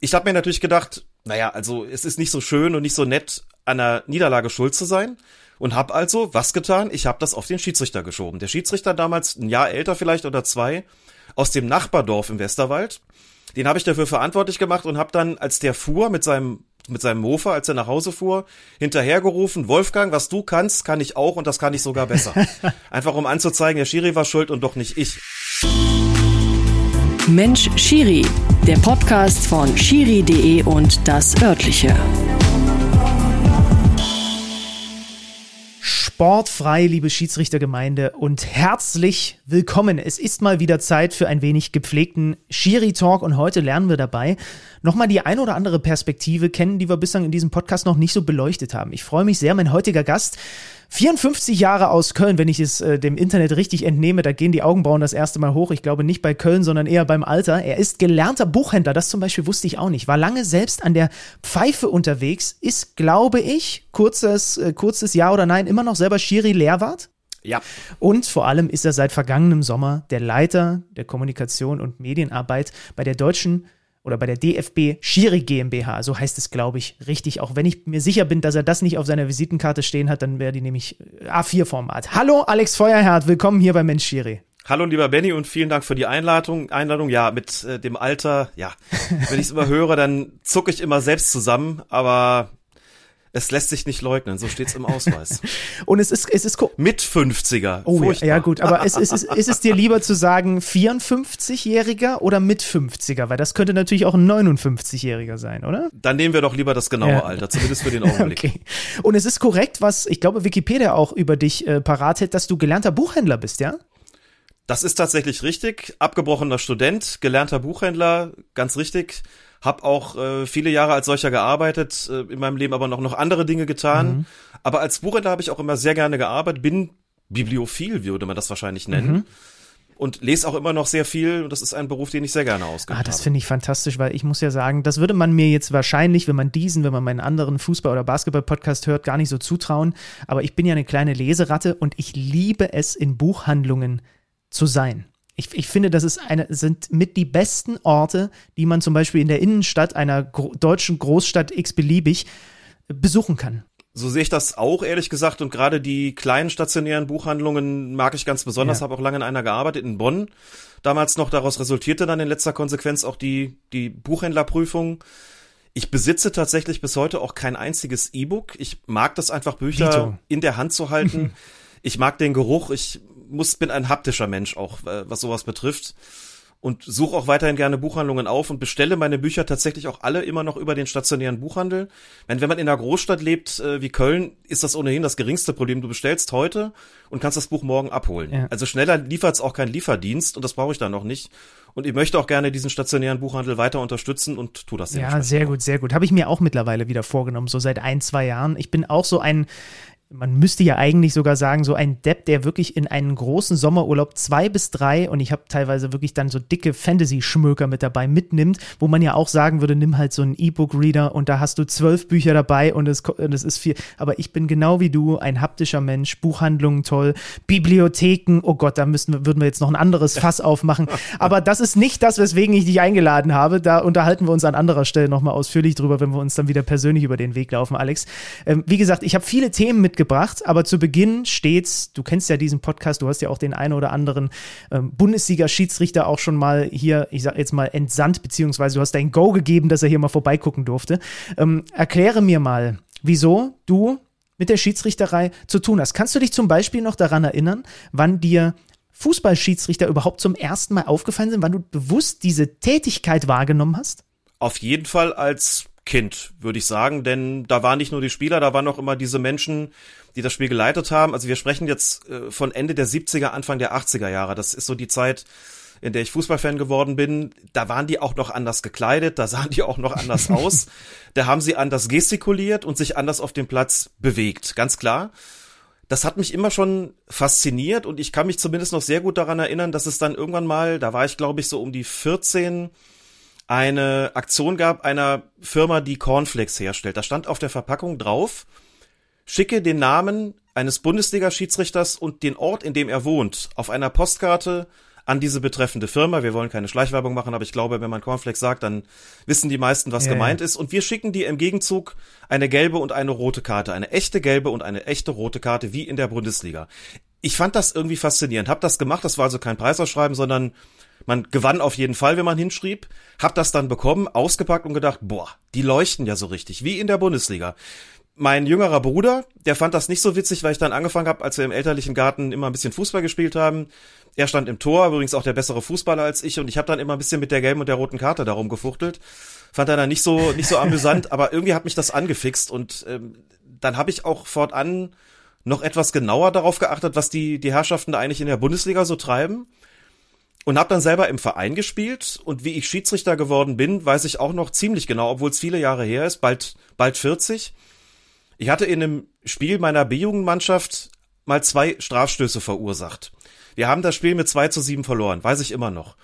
ich habe mir natürlich gedacht, naja, also es ist nicht so schön und nicht so nett, an einer Niederlage schuld zu sein. Und hab also was getan? Ich habe das auf den Schiedsrichter geschoben. Der Schiedsrichter damals ein Jahr älter vielleicht oder zwei aus dem Nachbardorf im Westerwald. Den habe ich dafür verantwortlich gemacht und habe dann, als der fuhr mit seinem mit seinem Mofa, als er nach Hause fuhr, hinterhergerufen, Wolfgang, was du kannst, kann ich auch und das kann ich sogar besser. Einfach um anzuzeigen, der Schiri war schuld und doch nicht ich. Mensch Schiri, der Podcast von schiri.de und das örtliche. Sportfrei, liebe Schiedsrichtergemeinde und herzlich willkommen. Es ist mal wieder Zeit für ein wenig gepflegten Schiri-Talk und heute lernen wir dabei nochmal die ein oder andere Perspektive kennen, die wir bislang in diesem Podcast noch nicht so beleuchtet haben. Ich freue mich sehr, mein heutiger Gast 54 Jahre aus Köln, wenn ich es äh, dem Internet richtig entnehme, da gehen die Augenbrauen das erste Mal hoch. Ich glaube nicht bei Köln, sondern eher beim Alter. Er ist gelernter Buchhändler, das zum Beispiel wusste ich auch nicht. War lange selbst an der Pfeife unterwegs, ist, glaube ich, kurzes, äh, kurzes Ja oder Nein, immer noch selber Schiri Lehrwart. Ja. Und vor allem ist er seit vergangenem Sommer der Leiter der Kommunikation und Medienarbeit bei der Deutschen oder bei der DFB Schiri GmbH, so heißt es, glaube ich, richtig. Auch wenn ich mir sicher bin, dass er das nicht auf seiner Visitenkarte stehen hat, dann wäre die nämlich äh, A4-Format. Hallo, Alex Feuerherd, willkommen hier bei Mensch Schiri. Hallo lieber Benny und vielen Dank für die Einladung. Einladung, ja, mit äh, dem Alter, ja, wenn ich es immer höre, dann zucke ich immer selbst zusammen, aber es lässt sich nicht leugnen, so steht's im Ausweis. Und es ist, es ist mit 50er. Oh Furchtbar. ja, gut, aber ist, ist, ist, ist es dir lieber zu sagen 54-Jähriger oder mit 50er? Weil das könnte natürlich auch ein 59-Jähriger sein, oder? Dann nehmen wir doch lieber das genaue ja. Alter, zumindest für den Augenblick. okay. Und es ist korrekt, was ich glaube Wikipedia auch über dich äh, parat hält, dass du gelernter Buchhändler bist, ja? Das ist tatsächlich richtig. Abgebrochener Student, gelernter Buchhändler, ganz richtig. Hab auch äh, viele Jahre als solcher gearbeitet, äh, in meinem Leben aber noch, noch andere Dinge getan. Mhm. Aber als Buchhändler habe ich auch immer sehr gerne gearbeitet, bin bibliophil, würde man das wahrscheinlich nennen. Mhm. Und lese auch immer noch sehr viel. Und das ist ein Beruf, den ich sehr gerne ausgeübt Ah, das finde ich fantastisch, weil ich muss ja sagen, das würde man mir jetzt wahrscheinlich, wenn man diesen, wenn man meinen anderen Fußball- oder Basketball-Podcast hört, gar nicht so zutrauen. Aber ich bin ja eine kleine Leseratte und ich liebe es, in Buchhandlungen zu sein. Ich, ich finde, das ist eine, sind mit die besten Orte, die man zum Beispiel in der Innenstadt einer gro deutschen Großstadt x-beliebig besuchen kann. So sehe ich das auch, ehrlich gesagt. Und gerade die kleinen stationären Buchhandlungen mag ich ganz besonders. Ja. Habe auch lange in einer gearbeitet, in Bonn. Damals noch daraus resultierte dann in letzter Konsequenz auch die, die Buchhändlerprüfung. Ich besitze tatsächlich bis heute auch kein einziges E-Book. Ich mag das einfach, Bücher Vito. in der Hand zu halten. ich mag den Geruch. Ich muss, bin ein haptischer Mensch auch, äh, was sowas betrifft. Und suche auch weiterhin gerne Buchhandlungen auf und bestelle meine Bücher tatsächlich auch alle immer noch über den stationären Buchhandel. Wenn, wenn man in einer Großstadt lebt äh, wie Köln, ist das ohnehin das geringste Problem. Du bestellst heute und kannst das Buch morgen abholen. Ja. Also schneller liefert es auch kein Lieferdienst und das brauche ich dann noch nicht. Und ich möchte auch gerne diesen stationären Buchhandel weiter unterstützen und tu das Ja, sehr gut, sehr gut. Habe ich mir auch mittlerweile wieder vorgenommen, so seit ein, zwei Jahren. Ich bin auch so ein man müsste ja eigentlich sogar sagen, so ein Depp, der wirklich in einen großen Sommerurlaub zwei bis drei und ich habe teilweise wirklich dann so dicke Fantasy-Schmöker mit dabei mitnimmt, wo man ja auch sagen würde, nimm halt so einen E-Book-Reader und da hast du zwölf Bücher dabei und es, es ist viel. Aber ich bin genau wie du ein haptischer Mensch, Buchhandlungen toll, Bibliotheken, oh Gott, da müssten wir, würden wir jetzt noch ein anderes Fass aufmachen. Aber das ist nicht das, weswegen ich dich eingeladen habe. Da unterhalten wir uns an anderer Stelle nochmal ausführlich drüber, wenn wir uns dann wieder persönlich über den Weg laufen, Alex. Ähm, wie gesagt, ich habe viele Themen mit mitgebracht, aber zu Beginn steht's, du kennst ja diesen Podcast, du hast ja auch den einen oder anderen ähm, Bundesliga-Schiedsrichter auch schon mal hier, ich sag jetzt mal, entsandt, beziehungsweise du hast dein Go gegeben, dass er hier mal vorbeigucken durfte. Ähm, erkläre mir mal, wieso du mit der Schiedsrichterei zu tun hast. Kannst du dich zum Beispiel noch daran erinnern, wann dir Fußballschiedsrichter überhaupt zum ersten Mal aufgefallen sind, wann du bewusst diese Tätigkeit wahrgenommen hast? Auf jeden Fall als Kind, würde ich sagen, denn da waren nicht nur die Spieler, da waren auch immer diese Menschen, die das Spiel geleitet haben. Also wir sprechen jetzt äh, von Ende der 70er, Anfang der 80er Jahre. Das ist so die Zeit, in der ich Fußballfan geworden bin. Da waren die auch noch anders gekleidet, da sahen die auch noch anders aus. Da haben sie anders gestikuliert und sich anders auf dem Platz bewegt, ganz klar. Das hat mich immer schon fasziniert und ich kann mich zumindest noch sehr gut daran erinnern, dass es dann irgendwann mal, da war ich glaube ich so um die 14, eine Aktion gab einer Firma, die Cornflakes herstellt. Da stand auf der Verpackung drauf, schicke den Namen eines Bundesliga-Schiedsrichters und den Ort, in dem er wohnt, auf einer Postkarte an diese betreffende Firma. Wir wollen keine Schleichwerbung machen, aber ich glaube, wenn man Cornflakes sagt, dann wissen die meisten, was ja, gemeint ist. Und wir schicken dir im Gegenzug eine gelbe und eine rote Karte. Eine echte gelbe und eine echte rote Karte, wie in der Bundesliga. Ich fand das irgendwie faszinierend. Hab das gemacht. Das war also kein Preisausschreiben, sondern man gewann auf jeden Fall, wenn man hinschrieb. Hab das dann bekommen, ausgepackt und gedacht, boah, die leuchten ja so richtig, wie in der Bundesliga mein jüngerer Bruder, der fand das nicht so witzig, weil ich dann angefangen habe, als wir im elterlichen Garten immer ein bisschen Fußball gespielt haben. Er stand im Tor, übrigens auch der bessere Fußballer als ich, und ich habe dann immer ein bisschen mit der gelben und der roten Karte darum gefuchtelt. Fand er dann nicht so nicht so amüsant, aber irgendwie hat mich das angefixt und ähm, dann habe ich auch fortan noch etwas genauer darauf geachtet, was die die Herrschaften da eigentlich in der Bundesliga so treiben und habe dann selber im Verein gespielt und wie ich Schiedsrichter geworden bin, weiß ich auch noch ziemlich genau, obwohl es viele Jahre her ist, bald bald 40. Ich hatte in einem Spiel meiner B-Jugendmannschaft mal zwei Strafstöße verursacht. Wir haben das Spiel mit 2 zu 7 verloren, weiß ich immer noch.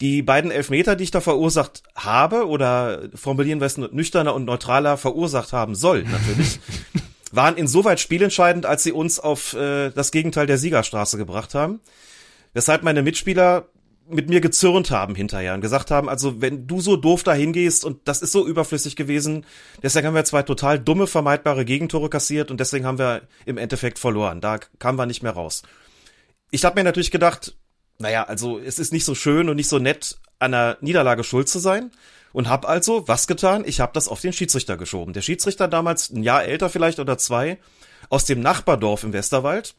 Die beiden Elfmeter, die ich da verursacht habe, oder formulieren wir es nüchterner und neutraler verursacht haben soll, natürlich, waren insoweit spielentscheidend, als sie uns auf äh, das Gegenteil der Siegerstraße gebracht haben. Weshalb meine Mitspieler mit mir gezürnt haben hinterher und gesagt haben, also wenn du so doof da hingehst und das ist so überflüssig gewesen, deswegen haben wir zwei total dumme, vermeidbare Gegentore kassiert und deswegen haben wir im Endeffekt verloren. Da kamen wir nicht mehr raus ich habe mir natürlich gedacht, naja, also es ist nicht so schön und nicht so nett, an einer Niederlage schuld zu sein. Und habe also was getan? Ich habe das auf den Schiedsrichter geschoben. Der Schiedsrichter damals ein Jahr älter vielleicht oder zwei aus dem Nachbardorf im Westerwald.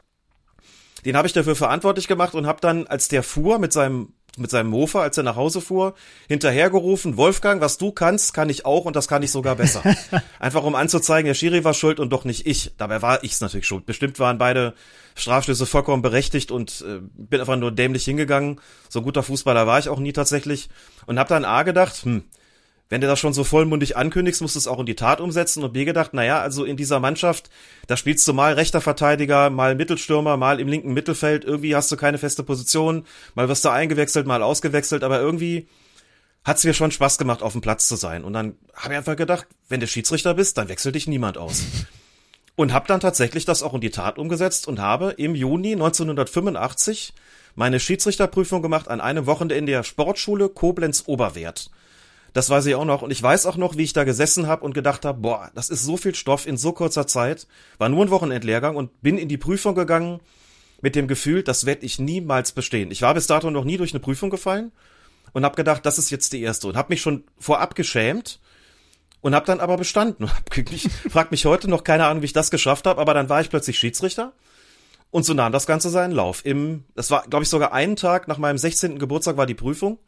Den habe ich dafür verantwortlich gemacht und habe dann, als der fuhr mit seinem mit seinem Mofa, als er nach Hause fuhr, hinterhergerufen, Wolfgang, was du kannst, kann ich auch und das kann ich sogar besser. Einfach um anzuzeigen, der Schiri war schuld und doch nicht ich. Dabei war ich's natürlich schuld. Bestimmt waren beide Strafstöße vollkommen berechtigt und äh, bin einfach nur dämlich hingegangen. So ein guter Fußballer war ich auch nie tatsächlich und habe dann A gedacht, hm, wenn du das schon so vollmundig ankündigst, musst du es auch in die Tat umsetzen und B gedacht, naja, also in dieser Mannschaft, da spielst du mal rechter Verteidiger, mal Mittelstürmer, mal im linken Mittelfeld, irgendwie hast du keine feste Position, mal wirst du eingewechselt, mal ausgewechselt, aber irgendwie hat's mir schon Spaß gemacht, auf dem Platz zu sein. Und dann habe ich einfach gedacht, wenn du Schiedsrichter bist, dann wechselt dich niemand aus. Und habe dann tatsächlich das auch in die Tat umgesetzt und habe im Juni 1985 meine Schiedsrichterprüfung gemacht an einem Wochenende in der Sportschule Koblenz Oberwert. Das weiß ich auch noch. Und ich weiß auch noch, wie ich da gesessen habe und gedacht habe, boah, das ist so viel Stoff in so kurzer Zeit. War nur ein Wochenendlehrgang und bin in die Prüfung gegangen mit dem Gefühl, das werde ich niemals bestehen. Ich war bis dato noch nie durch eine Prüfung gefallen und habe gedacht, das ist jetzt die erste und habe mich schon vorab geschämt und habe dann aber bestanden ich frag mich heute noch keine Ahnung, wie ich das geschafft habe, aber dann war ich plötzlich Schiedsrichter und so nahm das Ganze seinen Lauf. Im, das war, glaube ich, sogar einen Tag nach meinem 16. Geburtstag war die Prüfung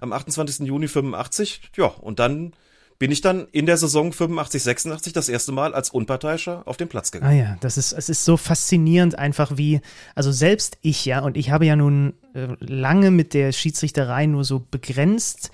am 28. Juni 85. Ja, und dann bin ich dann in der Saison 85, 86 das erste Mal als Unparteiischer auf den Platz gegangen. Ah ja, das ist, es ist so faszinierend einfach wie, also selbst ich ja, und ich habe ja nun äh, lange mit der Schiedsrichterei nur so begrenzt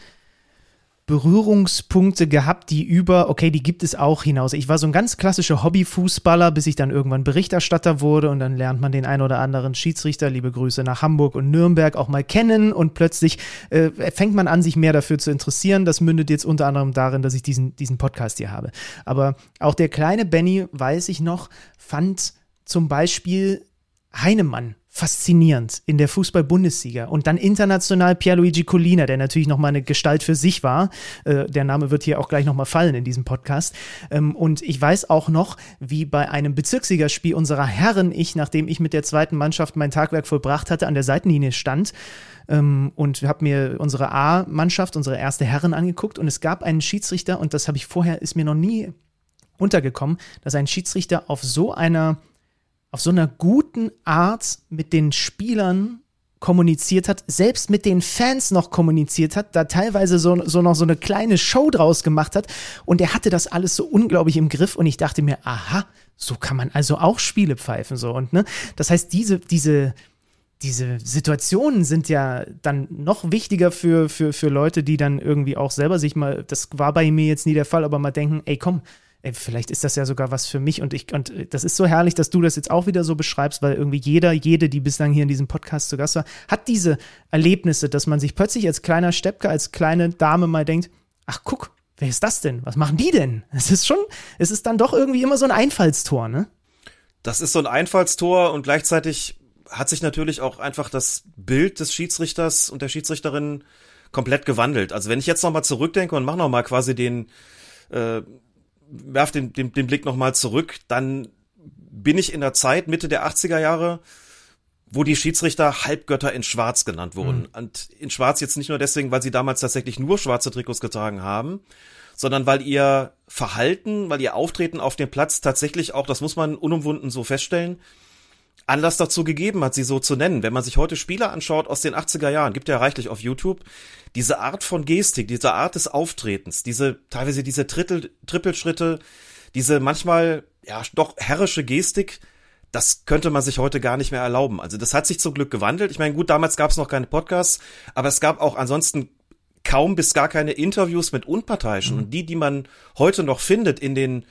Berührungspunkte gehabt, die über, okay, die gibt es auch hinaus. Ich war so ein ganz klassischer Hobbyfußballer, bis ich dann irgendwann Berichterstatter wurde und dann lernt man den ein oder anderen Schiedsrichter, liebe Grüße nach Hamburg und Nürnberg, auch mal kennen und plötzlich äh, fängt man an, sich mehr dafür zu interessieren. Das mündet jetzt unter anderem darin, dass ich diesen, diesen Podcast hier habe. Aber auch der kleine Benny, weiß ich noch, fand zum Beispiel Heinemann faszinierend in der Fußball-Bundesliga. Und dann international Pierluigi Collina, der natürlich nochmal eine Gestalt für sich war. Äh, der Name wird hier auch gleich nochmal fallen in diesem Podcast. Ähm, und ich weiß auch noch, wie bei einem Bezirksligaspiel unserer Herren ich, nachdem ich mit der zweiten Mannschaft mein Tagwerk vollbracht hatte, an der Seitenlinie stand ähm, und habe mir unsere A-Mannschaft, unsere erste Herren angeguckt. Und es gab einen Schiedsrichter, und das habe ich vorher, ist mir noch nie untergekommen, dass ein Schiedsrichter auf so einer auf so einer guten Art mit den Spielern kommuniziert hat, selbst mit den Fans noch kommuniziert hat, da teilweise so, so noch so eine kleine Show draus gemacht hat. Und er hatte das alles so unglaublich im Griff und ich dachte mir, aha, so kann man also auch Spiele pfeifen so und ne, das heißt diese diese diese Situationen sind ja dann noch wichtiger für, für, für Leute, die dann irgendwie auch selber sich mal, das war bei mir jetzt nie der Fall, aber mal denken, ey komm, ey, vielleicht ist das ja sogar was für mich und ich, und das ist so herrlich, dass du das jetzt auch wieder so beschreibst, weil irgendwie jeder, jede, die bislang hier in diesem Podcast zu Gast war, hat diese Erlebnisse, dass man sich plötzlich als kleiner Steppke, als kleine Dame mal denkt, ach guck, wer ist das denn? Was machen die denn? Es ist schon, es ist dann doch irgendwie immer so ein Einfallstor, ne? Das ist so ein Einfallstor und gleichzeitig hat sich natürlich auch einfach das Bild des Schiedsrichters und der Schiedsrichterin komplett gewandelt. Also wenn ich jetzt nochmal zurückdenke und mache nochmal quasi den, äh, werf den, den, den Blick nochmal zurück, dann bin ich in der Zeit Mitte der 80er Jahre, wo die Schiedsrichter Halbgötter in Schwarz genannt wurden. Mhm. Und in Schwarz jetzt nicht nur deswegen, weil sie damals tatsächlich nur schwarze Trikots getragen haben, sondern weil ihr Verhalten, weil ihr Auftreten auf dem Platz tatsächlich auch, das muss man unumwunden so feststellen, Anlass dazu gegeben hat, sie so zu nennen. Wenn man sich heute Spiele anschaut aus den 80er Jahren, gibt ja reichlich auf YouTube, diese Art von Gestik, diese Art des Auftretens, diese, teilweise diese Drittel, Trippelschritte, diese manchmal, ja, doch herrische Gestik, das könnte man sich heute gar nicht mehr erlauben. Also das hat sich zum Glück gewandelt. Ich meine, gut, damals gab es noch keine Podcasts, aber es gab auch ansonsten kaum bis gar keine Interviews mit Unparteiischen. Mhm. Und die, die man heute noch findet in den,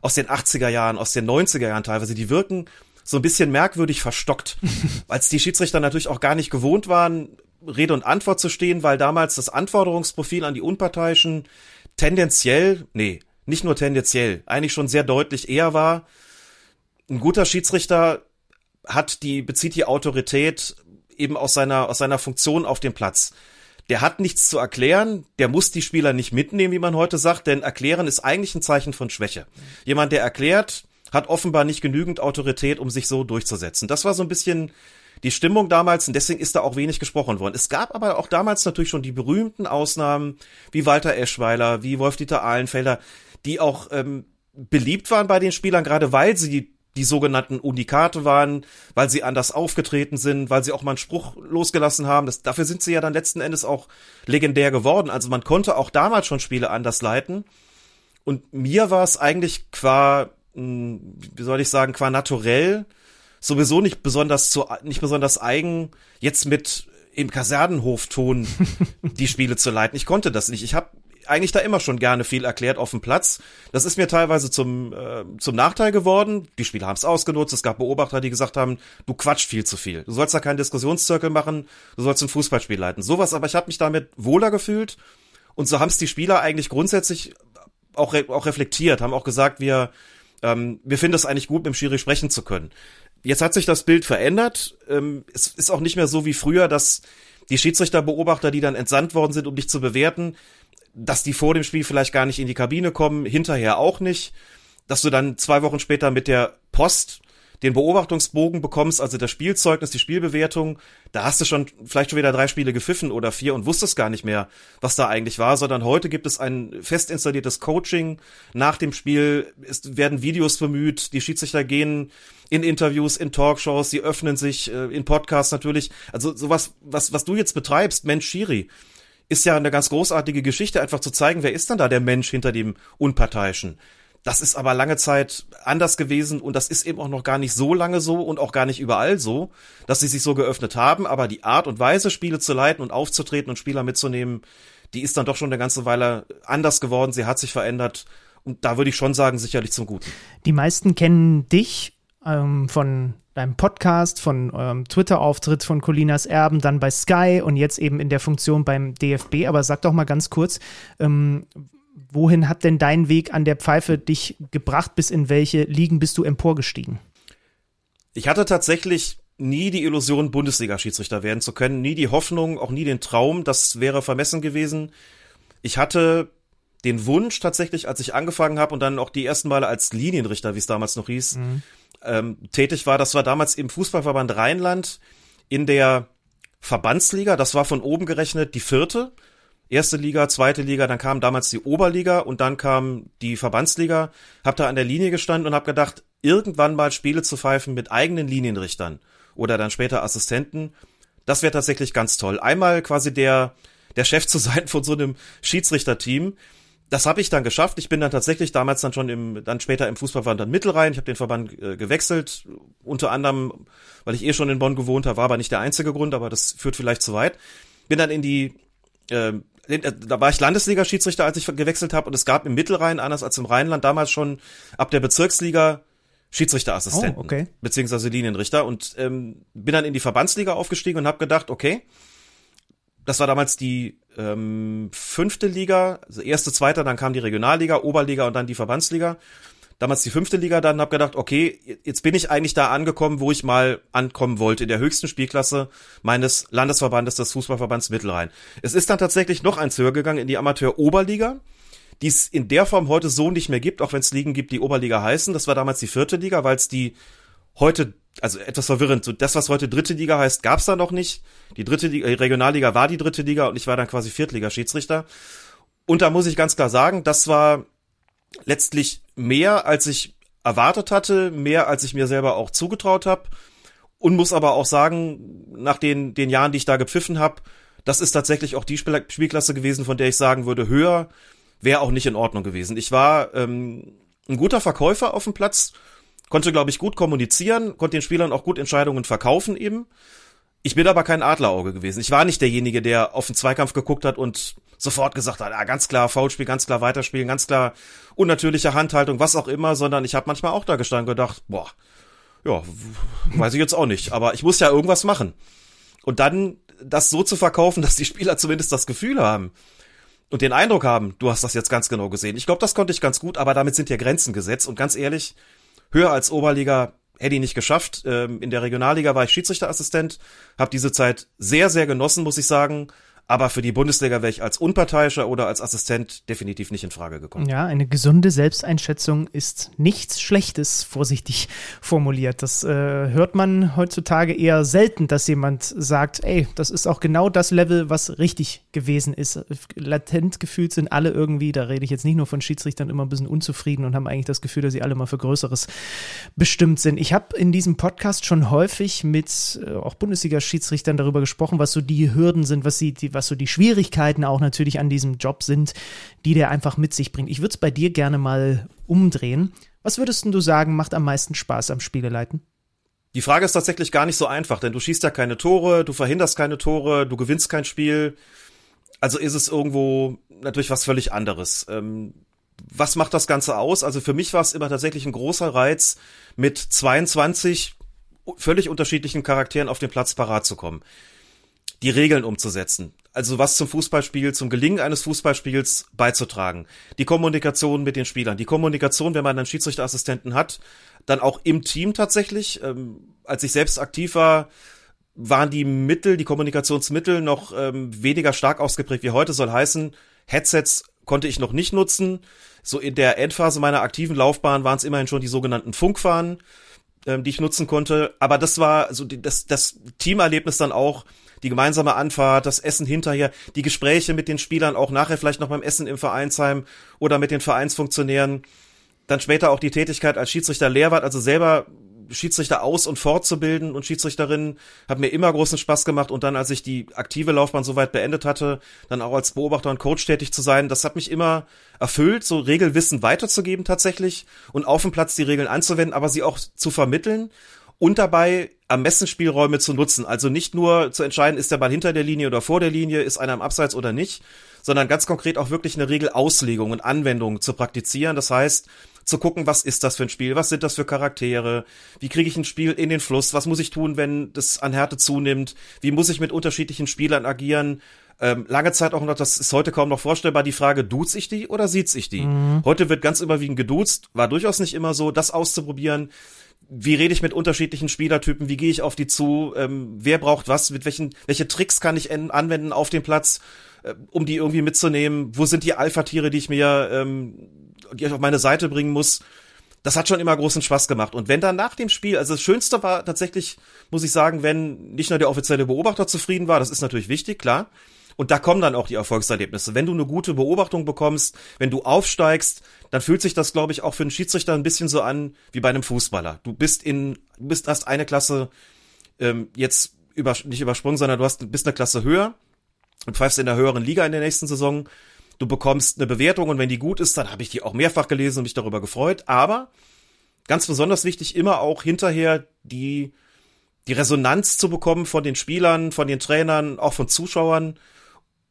aus den 80er Jahren, aus den 90er Jahren teilweise, die wirken so ein bisschen merkwürdig verstockt, als die Schiedsrichter natürlich auch gar nicht gewohnt waren, Rede und Antwort zu stehen, weil damals das Anforderungsprofil an die Unparteiischen tendenziell, nee, nicht nur tendenziell, eigentlich schon sehr deutlich eher war. Ein guter Schiedsrichter hat die, bezieht die Autorität eben aus seiner, aus seiner Funktion auf dem Platz. Der hat nichts zu erklären, der muss die Spieler nicht mitnehmen, wie man heute sagt, denn erklären ist eigentlich ein Zeichen von Schwäche. Jemand, der erklärt, hat offenbar nicht genügend Autorität, um sich so durchzusetzen. Das war so ein bisschen die Stimmung damals und deswegen ist da auch wenig gesprochen worden. Es gab aber auch damals natürlich schon die berühmten Ausnahmen wie Walter Eschweiler, wie Wolf-Dieter Ahlenfelder, die auch ähm, beliebt waren bei den Spielern, gerade weil sie die sogenannten Unikate waren, weil sie anders aufgetreten sind, weil sie auch mal einen Spruch losgelassen haben. Das, dafür sind sie ja dann letzten Endes auch legendär geworden. Also man konnte auch damals schon Spiele anders leiten. Und mir war es eigentlich qua wie soll ich sagen, qua naturell sowieso nicht besonders zu, nicht besonders eigen, jetzt mit im Kasernenhofton die Spiele zu leiten. Ich konnte das nicht. Ich habe eigentlich da immer schon gerne viel erklärt auf dem Platz. Das ist mir teilweise zum, äh, zum Nachteil geworden. Die Spieler haben es ausgenutzt. Es gab Beobachter, die gesagt haben, du quatscht viel zu viel. Du sollst da keinen Diskussionszirkel machen, du sollst ein Fußballspiel leiten. Sowas, aber ich habe mich damit wohler gefühlt. Und so haben es die Spieler eigentlich grundsätzlich auch, re auch reflektiert, haben auch gesagt, wir, ähm, wir finden es eigentlich gut, mit dem Schiri sprechen zu können. Jetzt hat sich das Bild verändert. Ähm, es ist auch nicht mehr so wie früher, dass die Schiedsrichterbeobachter, die dann entsandt worden sind, um dich zu bewerten, dass die vor dem Spiel vielleicht gar nicht in die Kabine kommen, hinterher auch nicht, dass du dann zwei Wochen später mit der Post den Beobachtungsbogen bekommst, also das Spielzeugnis, die Spielbewertung, da hast du schon vielleicht schon wieder drei Spiele gepfiffen oder vier und wusstest gar nicht mehr, was da eigentlich war, sondern heute gibt es ein fest installiertes Coaching nach dem Spiel, es werden Videos bemüht, die Schiedsrichter gehen in Interviews, in Talkshows, sie öffnen sich, äh, in Podcasts natürlich. Also sowas, was, was du jetzt betreibst, Mensch Schiri, ist ja eine ganz großartige Geschichte, einfach zu zeigen, wer ist denn da der Mensch hinter dem Unparteiischen. Das ist aber lange Zeit anders gewesen und das ist eben auch noch gar nicht so lange so und auch gar nicht überall so, dass sie sich so geöffnet haben. Aber die Art und Weise, Spiele zu leiten und aufzutreten und Spieler mitzunehmen, die ist dann doch schon eine ganze Weile anders geworden. Sie hat sich verändert und da würde ich schon sagen, sicherlich zum Guten. Die meisten kennen dich ähm, von deinem Podcast, von eurem Twitter-Auftritt von Colinas Erben, dann bei Sky und jetzt eben in der Funktion beim DFB. Aber sag doch mal ganz kurz, ähm, wohin hat denn dein Weg an der Pfeife dich gebracht? Bis in welche Ligen bist du emporgestiegen? Ich hatte tatsächlich nie die Illusion, Bundesliga-Schiedsrichter werden zu können, nie die Hoffnung, auch nie den Traum, das wäre vermessen gewesen. Ich hatte den Wunsch tatsächlich, als ich angefangen habe und dann auch die ersten Male als Linienrichter, wie es damals noch hieß, mhm. ähm, tätig war. Das war damals im Fußballverband Rheinland in der Verbandsliga. Das war von oben gerechnet die vierte erste Liga, zweite Liga, dann kam damals die Oberliga und dann kam die Verbandsliga. Hab da an der Linie gestanden und hab gedacht, irgendwann mal Spiele zu pfeifen mit eigenen Linienrichtern oder dann später Assistenten, das wäre tatsächlich ganz toll. Einmal quasi der der Chef zu sein von so einem Schiedsrichterteam. Das habe ich dann geschafft. Ich bin dann tatsächlich damals dann schon im, dann später im Fußballverband Mittelrhein. Ich habe den Verband äh, gewechselt, unter anderem, weil ich eh schon in Bonn gewohnt habe, war aber nicht der einzige Grund, aber das führt vielleicht zu weit. Bin dann in die äh, da war ich Landesliga-Schiedsrichter, als ich gewechselt habe, und es gab im Mittelrhein, anders als im Rheinland, damals schon ab der Bezirksliga Schiedsrichterassistenten, oh, okay. beziehungsweise Linienrichter und ähm, bin dann in die Verbandsliga aufgestiegen und habe gedacht, okay, das war damals die ähm, fünfte Liga, also erste, zweite, dann kam die Regionalliga, Oberliga und dann die Verbandsliga. Damals die fünfte Liga dann, habe gedacht, okay, jetzt bin ich eigentlich da angekommen, wo ich mal ankommen wollte, in der höchsten Spielklasse meines Landesverbandes des Fußballverbands Mittelrhein. Es ist dann tatsächlich noch eins höher gegangen in die Amateur-Oberliga, die es in der Form heute so nicht mehr gibt, auch wenn es Ligen gibt, die Oberliga heißen. Das war damals die vierte Liga, weil es die heute, also etwas verwirrend, so das, was heute dritte Liga heißt, gab es da noch nicht. Die dritte Liga, die Regionalliga war die dritte Liga und ich war dann quasi Viertliga-Schiedsrichter. Und da muss ich ganz klar sagen, das war letztlich mehr, als ich erwartet hatte, mehr, als ich mir selber auch zugetraut habe. Und muss aber auch sagen, nach den, den Jahren, die ich da gepfiffen habe, das ist tatsächlich auch die Spiel Spielklasse gewesen, von der ich sagen würde, höher wäre auch nicht in Ordnung gewesen. Ich war ähm, ein guter Verkäufer auf dem Platz, konnte, glaube ich, gut kommunizieren, konnte den Spielern auch gut Entscheidungen verkaufen eben. Ich bin aber kein Adlerauge gewesen. Ich war nicht derjenige, der auf den Zweikampf geguckt hat und sofort gesagt hat, ah, ganz klar Foulspiel, ganz klar weiterspielen, ganz klar unnatürliche Handhaltung, was auch immer, sondern ich habe manchmal auch da gestanden und gedacht, boah, ja, weiß ich jetzt auch nicht, aber ich muss ja irgendwas machen. Und dann das so zu verkaufen, dass die Spieler zumindest das Gefühl haben und den Eindruck haben, du hast das jetzt ganz genau gesehen. Ich glaube, das konnte ich ganz gut, aber damit sind ja Grenzen gesetzt und ganz ehrlich, höher als Oberliga hätte ich nicht geschafft. Ähm, in der Regionalliga war ich Schiedsrichterassistent, habe diese Zeit sehr, sehr genossen, muss ich sagen. Aber für die Bundesliga wäre ich als Unparteiischer oder als Assistent definitiv nicht in Frage gekommen. Ja, eine gesunde Selbsteinschätzung ist nichts Schlechtes, vorsichtig formuliert. Das äh, hört man heutzutage eher selten, dass jemand sagt, ey, das ist auch genau das Level, was richtig gewesen ist. Latent gefühlt sind alle irgendwie, da rede ich jetzt nicht nur von Schiedsrichtern, immer ein bisschen unzufrieden und haben eigentlich das Gefühl, dass sie alle mal für Größeres bestimmt sind. Ich habe in diesem Podcast schon häufig mit äh, auch Bundesliga-Schiedsrichtern darüber gesprochen, was so die Hürden sind, was sie, die, was so die Schwierigkeiten auch natürlich an diesem Job sind, die der einfach mit sich bringt. Ich würde es bei dir gerne mal umdrehen. Was würdest du sagen, macht am meisten Spaß am Spieleleiten? Die Frage ist tatsächlich gar nicht so einfach, denn du schießt ja keine Tore, du verhinderst keine Tore, du gewinnst kein Spiel. Also ist es irgendwo natürlich was völlig anderes. Ähm, was macht das Ganze aus? Also für mich war es immer tatsächlich ein großer Reiz, mit 22 völlig unterschiedlichen Charakteren auf den Platz parat zu kommen. Die Regeln umzusetzen also was zum Fußballspiel, zum Gelingen eines Fußballspiels beizutragen. Die Kommunikation mit den Spielern, die Kommunikation, wenn man einen Schiedsrichterassistenten hat, dann auch im Team tatsächlich. Ähm, als ich selbst aktiv war, waren die Mittel, die Kommunikationsmittel noch ähm, weniger stark ausgeprägt wie heute. Soll heißen, Headsets konnte ich noch nicht nutzen. So in der Endphase meiner aktiven Laufbahn waren es immerhin schon die sogenannten Funkfahnen, ähm, die ich nutzen konnte. Aber das war so die, das, das Teamerlebnis dann auch, die gemeinsame Anfahrt, das Essen hinterher, die Gespräche mit den Spielern, auch nachher vielleicht noch beim Essen im Vereinsheim oder mit den Vereinsfunktionären. Dann später auch die Tätigkeit als Schiedsrichter Lehrwart, also selber Schiedsrichter aus- und fortzubilden und Schiedsrichterinnen hat mir immer großen Spaß gemacht und dann, als ich die aktive Laufbahn soweit beendet hatte, dann auch als Beobachter und Coach tätig zu sein, das hat mich immer erfüllt, so Regelwissen weiterzugeben tatsächlich und auf dem Platz die Regeln anzuwenden, aber sie auch zu vermitteln und dabei Ermessensspielräume zu nutzen. Also nicht nur zu entscheiden, ist der Ball hinter der Linie oder vor der Linie, ist einer im Abseits oder nicht, sondern ganz konkret auch wirklich eine Regelauslegung und Anwendung zu praktizieren. Das heißt, zu gucken, was ist das für ein Spiel, was sind das für Charaktere, wie kriege ich ein Spiel in den Fluss, was muss ich tun, wenn das an Härte zunimmt, wie muss ich mit unterschiedlichen Spielern agieren. Ähm, lange Zeit auch noch, das ist heute kaum noch vorstellbar, die Frage, duzt ich die oder sieht ich die? Mhm. Heute wird ganz überwiegend geduzt, war durchaus nicht immer so, das auszuprobieren wie rede ich mit unterschiedlichen Spielertypen, wie gehe ich auf die zu, ähm, wer braucht was, mit welchen, welche Tricks kann ich anwenden auf dem Platz, äh, um die irgendwie mitzunehmen, wo sind die Alpha-Tiere, die ich mir, ähm, die ich auf meine Seite bringen muss. Das hat schon immer großen Spaß gemacht. Und wenn dann nach dem Spiel, also das Schönste war tatsächlich, muss ich sagen, wenn nicht nur der offizielle Beobachter zufrieden war, das ist natürlich wichtig, klar, und da kommen dann auch die Erfolgserlebnisse. Wenn du eine gute Beobachtung bekommst, wenn du aufsteigst, dann fühlt sich das, glaube ich, auch für einen Schiedsrichter ein bisschen so an wie bei einem Fußballer. Du bist in, du bist erst eine Klasse ähm, jetzt über, nicht übersprungen, sondern du hast, bist eine Klasse höher und pfeifst in der höheren Liga in der nächsten Saison. Du bekommst eine Bewertung und wenn die gut ist, dann habe ich die auch mehrfach gelesen und mich darüber gefreut. Aber ganz besonders wichtig, immer auch hinterher die, die Resonanz zu bekommen von den Spielern, von den Trainern, auch von Zuschauern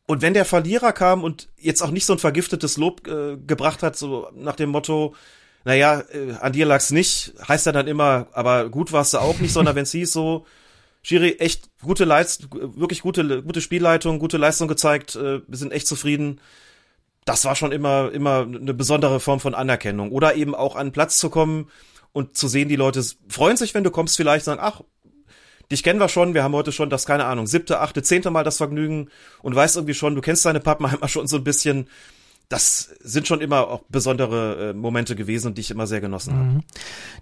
und wenn der Verlierer kam und jetzt auch nicht so ein vergiftetes Lob äh, gebracht hat, so nach dem Motto, naja, äh, an dir lag's nicht, heißt er dann immer, aber gut warst du auch nicht, sondern wenn es hieß so, Schiri, echt gute Leistung, wirklich gute, gute Spielleitung, gute Leistung gezeigt, äh, wir sind echt zufrieden. das war schon immer, immer eine besondere Form von Anerkennung. Oder eben auch an Platz zu kommen und zu sehen, die Leute freuen sich, wenn du kommst, vielleicht sagen, ach, dich kennen wir schon, wir haben heute schon das, keine Ahnung, siebte, achte, zehnte Mal das Vergnügen und weißt irgendwie schon, du kennst deine Pappenheimer schon so ein bisschen das sind schon immer auch besondere äh, Momente gewesen, die ich immer sehr genossen habe. Mhm.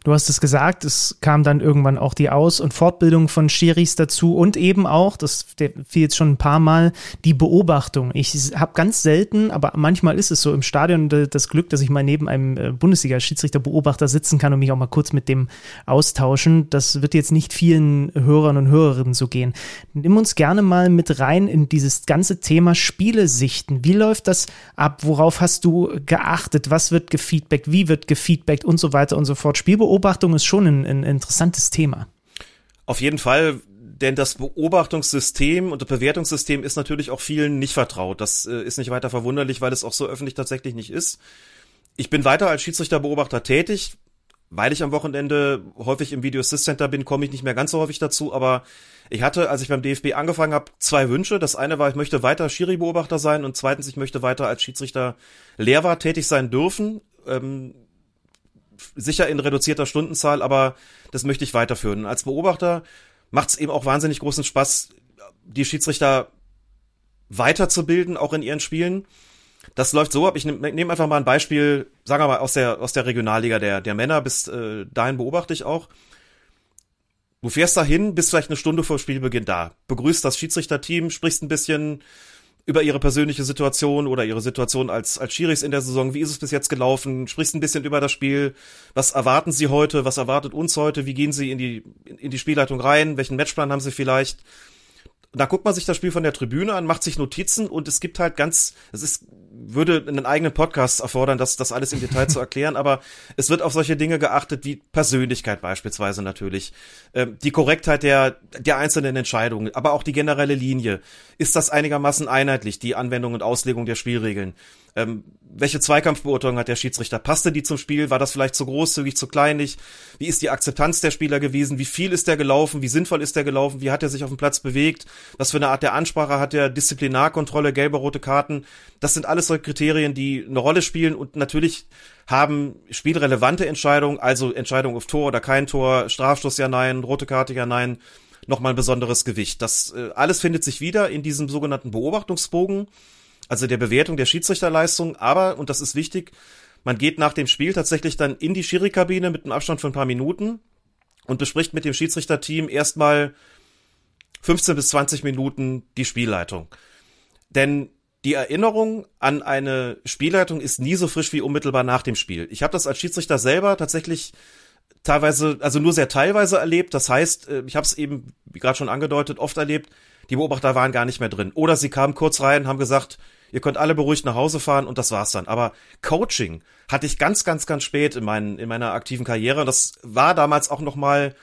Du hast es gesagt, es kam dann irgendwann auch die Aus- und Fortbildung von Schiris dazu und eben auch, das fiel jetzt schon ein paar Mal, die Beobachtung. Ich habe ganz selten, aber manchmal ist es so im Stadion das Glück, dass ich mal neben einem äh, Bundesliga-Schiedsrichterbeobachter sitzen kann und mich auch mal kurz mit dem austauschen. Das wird jetzt nicht vielen Hörern und Hörerinnen so gehen. Nimm uns gerne mal mit rein in dieses ganze Thema Spielesichten. Wie läuft das ab? Worauf worauf hast du geachtet? Was wird gefeedbackt? Wie wird gefeedbackt? Und so weiter und so fort. Spielbeobachtung ist schon ein, ein interessantes Thema. Auf jeden Fall, denn das Beobachtungssystem und das Bewertungssystem ist natürlich auch vielen nicht vertraut. Das äh, ist nicht weiter verwunderlich, weil es auch so öffentlich tatsächlich nicht ist. Ich bin weiter als Schiedsrichterbeobachter tätig. Weil ich am Wochenende häufig im Video Assist Center bin, komme ich nicht mehr ganz so häufig dazu, aber ich hatte, als ich beim DFB angefangen habe, zwei Wünsche. Das eine war, ich möchte weiter Schiri-Beobachter sein und zweitens, ich möchte weiter als Schiedsrichter Lehrer tätig sein dürfen. Ähm, sicher in reduzierter Stundenzahl, aber das möchte ich weiterführen. als Beobachter macht es eben auch wahnsinnig großen Spaß, die Schiedsrichter weiterzubilden, auch in ihren Spielen. Das läuft so ab. Ich nehme nehm einfach mal ein Beispiel, sagen wir mal, aus der, aus der Regionalliga der, der Männer. Bis äh, dahin beobachte ich auch. Du fährst dahin, bist vielleicht eine Stunde vor Spielbeginn da, begrüßt das Schiedsrichterteam, sprichst ein bisschen über ihre persönliche Situation oder ihre Situation als, als Schiris in der Saison. Wie ist es bis jetzt gelaufen? Sprichst ein bisschen über das Spiel. Was erwarten sie heute? Was erwartet uns heute? Wie gehen sie in die, in die Spielleitung rein? Welchen Matchplan haben sie vielleicht? da guckt man sich das Spiel von der Tribüne an, macht sich Notizen und es gibt halt ganz, es ist würde einen eigenen Podcast erfordern, das, das alles im Detail zu erklären, aber es wird auf solche Dinge geachtet wie Persönlichkeit beispielsweise natürlich, ähm, die Korrektheit der, der einzelnen Entscheidungen, aber auch die generelle Linie. Ist das einigermaßen einheitlich, die Anwendung und Auslegung der Spielregeln? Ähm, welche Zweikampfbeurteilung hat der Schiedsrichter? Passte die zum Spiel? War das vielleicht zu großzügig, zu kleinlich? Wie ist die Akzeptanz der Spieler gewesen? Wie viel ist der gelaufen? Wie sinnvoll ist der gelaufen? Wie hat er sich auf dem Platz bewegt? Was für eine Art der Ansprache hat er? Disziplinarkontrolle, gelbe, rote Karten? Das sind alles solche Kriterien, die eine Rolle spielen und natürlich haben spielrelevante Entscheidungen, also Entscheidung auf Tor oder kein Tor, Strafstoß ja nein, rote Karte ja nein, nochmal ein besonderes Gewicht. Das äh, alles findet sich wieder in diesem sogenannten Beobachtungsbogen also der Bewertung der Schiedsrichterleistung. Aber, und das ist wichtig, man geht nach dem Spiel tatsächlich dann in die Schiri-Kabine mit einem Abstand von ein paar Minuten und bespricht mit dem Schiedsrichterteam erstmal 15 bis 20 Minuten die Spielleitung. Denn die Erinnerung an eine Spielleitung ist nie so frisch wie unmittelbar nach dem Spiel. Ich habe das als Schiedsrichter selber tatsächlich teilweise, also nur sehr teilweise erlebt. Das heißt, äh, ich habe es eben, wie gerade schon angedeutet, oft erlebt, die Beobachter waren gar nicht mehr drin. Oder sie kamen kurz rein, haben gesagt, ihr könnt alle beruhigt nach Hause fahren und das war's dann. Aber Coaching hatte ich ganz, ganz, ganz spät in, meinen, in meiner aktiven Karriere. Das war damals auch noch mal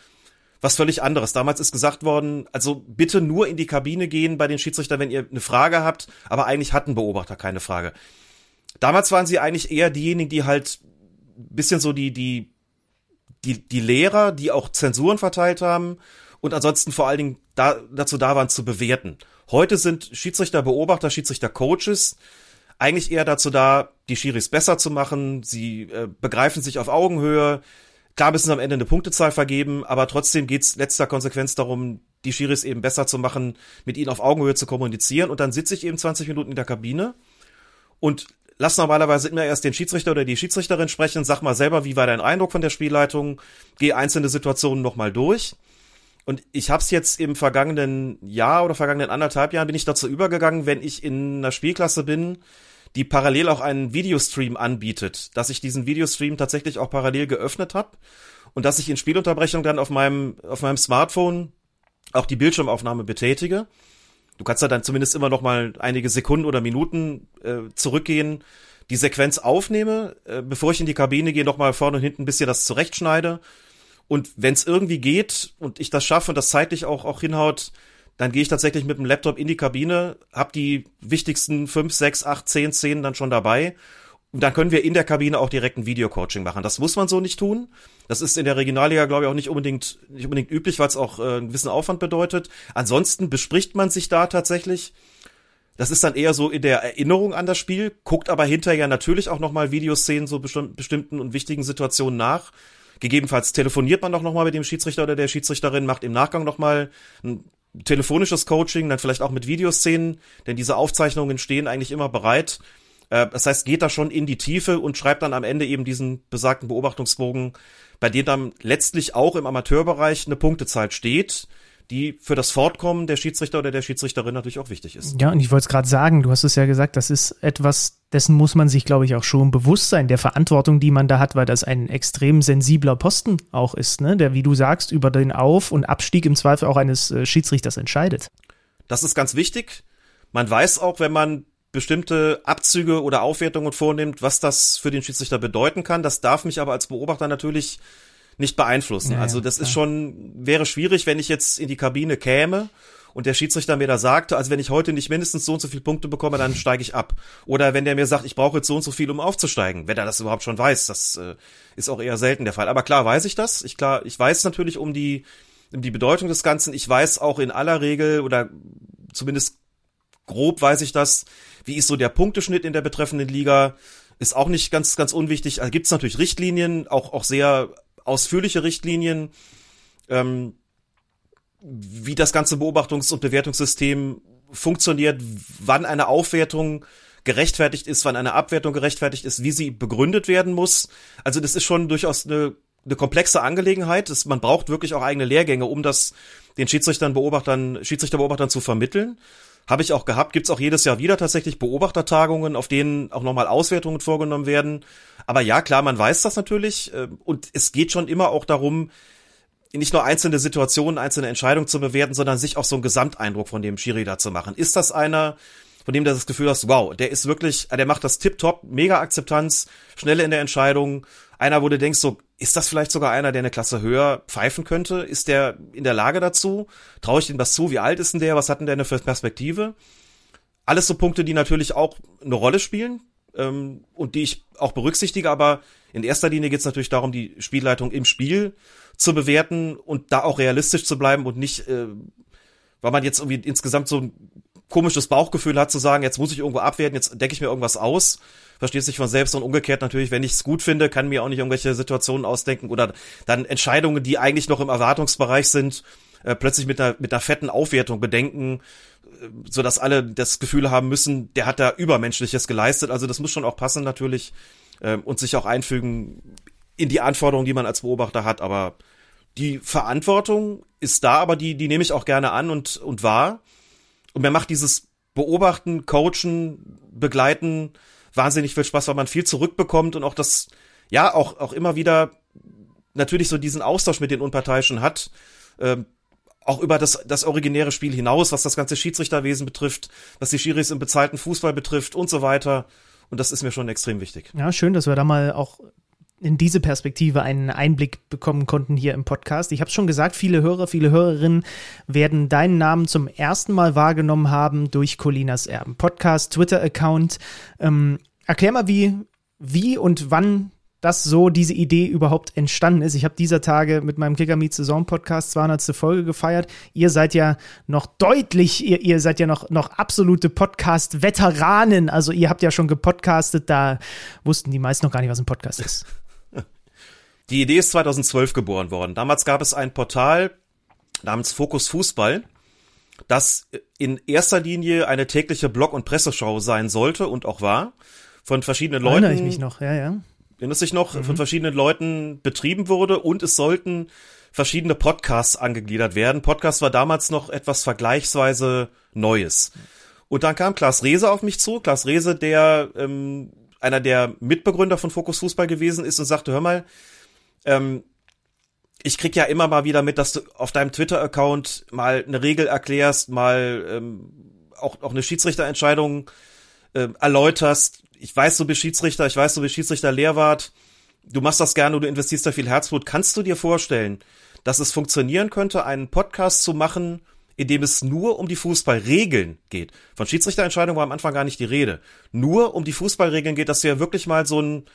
was völlig anderes. Damals ist gesagt worden, also bitte nur in die Kabine gehen bei den Schiedsrichtern, wenn ihr eine Frage habt, aber eigentlich hatten Beobachter keine Frage. Damals waren sie eigentlich eher diejenigen, die halt bisschen so die, die, die, die Lehrer, die auch Zensuren verteilt haben und ansonsten vor allen Dingen da, dazu da waren zu bewerten. Heute sind Schiedsrichter, Beobachter, Schiedsrichter, Coaches eigentlich eher dazu da, die Schiris besser zu machen. Sie äh, begreifen sich auf Augenhöhe. Klar müssen sie am Ende eine Punktezahl vergeben, aber trotzdem geht's letzter Konsequenz darum, die Schiris eben besser zu machen, mit ihnen auf Augenhöhe zu kommunizieren. Und dann sitze ich eben 20 Minuten in der Kabine und lass normalerweise immer erst den Schiedsrichter oder die Schiedsrichterin sprechen. Sag mal selber, wie war dein Eindruck von der Spielleitung? Geh einzelne Situationen nochmal durch. Und ich habe es jetzt im vergangenen Jahr oder vergangenen anderthalb Jahren bin ich dazu übergegangen, wenn ich in einer Spielklasse bin, die parallel auch einen Videostream anbietet, dass ich diesen Videostream tatsächlich auch parallel geöffnet habe und dass ich in Spielunterbrechung dann auf meinem auf meinem Smartphone auch die Bildschirmaufnahme betätige. Du kannst da dann zumindest immer noch mal einige Sekunden oder Minuten äh, zurückgehen, die Sequenz aufnehme, äh, bevor ich in die Kabine gehe, noch mal vorne und hinten ein bisschen das zurechtschneide und wenn es irgendwie geht und ich das schaffe und das zeitlich auch, auch hinhaut, dann gehe ich tatsächlich mit dem Laptop in die Kabine, hab die wichtigsten fünf, sechs, acht, zehn Szenen dann schon dabei. Und dann können wir in der Kabine auch direkt ein Videocoaching machen. Das muss man so nicht tun. Das ist in der Regionalliga, glaube ich, auch nicht unbedingt, nicht unbedingt üblich, weil es auch äh, einen gewissen Aufwand bedeutet. Ansonsten bespricht man sich da tatsächlich das ist dann eher so in der Erinnerung an das Spiel, guckt aber hinterher natürlich auch nochmal Videoszenen so bestimmten und wichtigen Situationen nach. Gegebenenfalls telefoniert man doch nochmal mit dem Schiedsrichter oder der Schiedsrichterin, macht im Nachgang nochmal ein telefonisches Coaching, dann vielleicht auch mit Videoszenen, denn diese Aufzeichnungen stehen eigentlich immer bereit. Äh, das heißt, geht da schon in die Tiefe und schreibt dann am Ende eben diesen besagten Beobachtungsbogen, bei dem dann letztlich auch im Amateurbereich eine Punktezeit steht, die für das Fortkommen der Schiedsrichter oder der Schiedsrichterin natürlich auch wichtig ist. Ja, und ich wollte es gerade sagen, du hast es ja gesagt, das ist etwas, dessen muss man sich, glaube ich, auch schon bewusst sein, der Verantwortung, die man da hat, weil das ein extrem sensibler Posten auch ist, ne? der, wie du sagst, über den Auf- und Abstieg im Zweifel auch eines äh, Schiedsrichters entscheidet. Das ist ganz wichtig. Man weiß auch, wenn man bestimmte Abzüge oder Aufwertungen vornimmt, was das für den Schiedsrichter bedeuten kann. Das darf mich aber als Beobachter natürlich nicht beeinflussen. Ja, also das ja, ist schon, wäre schwierig, wenn ich jetzt in die Kabine käme und der Schiedsrichter mir da sagte, also wenn ich heute nicht mindestens so und so viele Punkte bekomme, dann steige ich ab. Oder wenn der mir sagt, ich brauche jetzt so und so viel, um aufzusteigen, wenn er das überhaupt schon weiß, das äh, ist auch eher selten der Fall. Aber klar weiß ich das. Ich klar, ich weiß natürlich um die, um die Bedeutung des Ganzen. Ich weiß auch in aller Regel oder zumindest grob weiß ich das, wie ist so der Punkteschnitt in der betreffenden Liga. Ist auch nicht ganz, ganz unwichtig. Also gibt es natürlich Richtlinien, auch, auch sehr ausführliche Richtlinien, ähm, wie das ganze Beobachtungs- und Bewertungssystem funktioniert, wann eine Aufwertung gerechtfertigt ist, wann eine Abwertung gerechtfertigt ist, wie sie begründet werden muss. Also das ist schon durchaus eine, eine komplexe Angelegenheit. Das, man braucht wirklich auch eigene Lehrgänge, um das den Schiedsrichtern, Beobachtern, Schiedsrichterbeobachtern zu vermitteln. Habe ich auch gehabt, gibt's auch jedes Jahr wieder tatsächlich Beobachtertagungen, auf denen auch nochmal Auswertungen vorgenommen werden. Aber ja, klar, man weiß das natürlich. Äh, und es geht schon immer auch darum, nicht nur einzelne Situationen, einzelne Entscheidungen zu bewerten, sondern sich auch so einen Gesamteindruck von dem Schiri da zu machen. Ist das einer, von dem du das Gefühl hast, wow, der ist wirklich, der macht das tipptopp, mega Akzeptanz, schnelle in der Entscheidung. Einer, wo du denkst, so, ist das vielleicht sogar einer, der eine Klasse höher pfeifen könnte? Ist der in der Lage dazu? Traue ich dem das zu? Wie alt ist denn der? Was hat denn der eine für Perspektive? Alles so Punkte, die natürlich auch eine Rolle spielen ähm, und die ich auch berücksichtige, aber in erster Linie geht es natürlich darum, die Spielleitung im Spiel zu bewerten und da auch realistisch zu bleiben und nicht, äh, weil man jetzt irgendwie insgesamt so komisches Bauchgefühl hat, zu sagen, jetzt muss ich irgendwo abwerten, jetzt decke ich mir irgendwas aus, versteht sich von selbst und umgekehrt natürlich, wenn ich es gut finde, kann mir auch nicht irgendwelche Situationen ausdenken oder dann Entscheidungen, die eigentlich noch im Erwartungsbereich sind, äh, plötzlich mit einer, mit einer fetten Aufwertung bedenken, äh, so dass alle das Gefühl haben müssen, der hat da Übermenschliches geleistet. Also das muss schon auch passen natürlich äh, und sich auch einfügen in die Anforderungen, die man als Beobachter hat. Aber die Verantwortung ist da, aber die, die nehme ich auch gerne an und, und wahr. Und mir macht dieses Beobachten, Coachen, Begleiten wahnsinnig viel Spaß, weil man viel zurückbekommt und auch das, ja, auch, auch immer wieder natürlich so diesen Austausch mit den Unparteiischen hat. Ähm, auch über das, das originäre Spiel hinaus, was das ganze Schiedsrichterwesen betrifft, was die Schiris im bezahlten Fußball betrifft und so weiter. Und das ist mir schon extrem wichtig. Ja, schön, dass wir da mal auch in diese Perspektive einen Einblick bekommen konnten hier im Podcast. Ich habe es schon gesagt, viele Hörer, viele Hörerinnen werden deinen Namen zum ersten Mal wahrgenommen haben durch Colinas Erben Podcast, Twitter-Account. Ähm, erklär mal, wie, wie und wann das so diese Idee überhaupt entstanden ist. Ich habe dieser Tage mit meinem Kicker Meet Saison Podcast 200. Folge gefeiert. Ihr seid ja noch deutlich, ihr, ihr seid ja noch, noch absolute Podcast-Veteranen. Also ihr habt ja schon gepodcastet, da wussten die meisten noch gar nicht, was ein Podcast ist. Die Idee ist 2012 geboren worden. Damals gab es ein Portal namens Fokus Fußball, das in erster Linie eine tägliche Blog- und Presseschau sein sollte und auch war. Von verschiedenen Leuten. Erinnere ich mich noch, ja, ja. Erinnerst sich noch, mhm. von verschiedenen Leuten betrieben wurde und es sollten verschiedene Podcasts angegliedert werden. Podcast war damals noch etwas vergleichsweise Neues. Und dann kam Klaas Rehse auf mich zu. Klaas Rehse, der ähm, einer der Mitbegründer von Fokus Fußball gewesen ist und sagte, hör mal, ähm, ich krieg ja immer mal wieder mit, dass du auf deinem Twitter-Account mal eine Regel erklärst, mal ähm, auch, auch eine Schiedsrichterentscheidung äh, erläuterst. Ich weiß, du bist Schiedsrichter, ich weiß, du bist Schiedsrichter-Lehrwart. Du machst das gerne, du investierst da viel Herzblut. Kannst du dir vorstellen, dass es funktionieren könnte, einen Podcast zu machen, in dem es nur um die Fußballregeln geht? Von Schiedsrichterentscheidungen war am Anfang gar nicht die Rede. Nur um die Fußballregeln geht, dass du ja wirklich mal so ein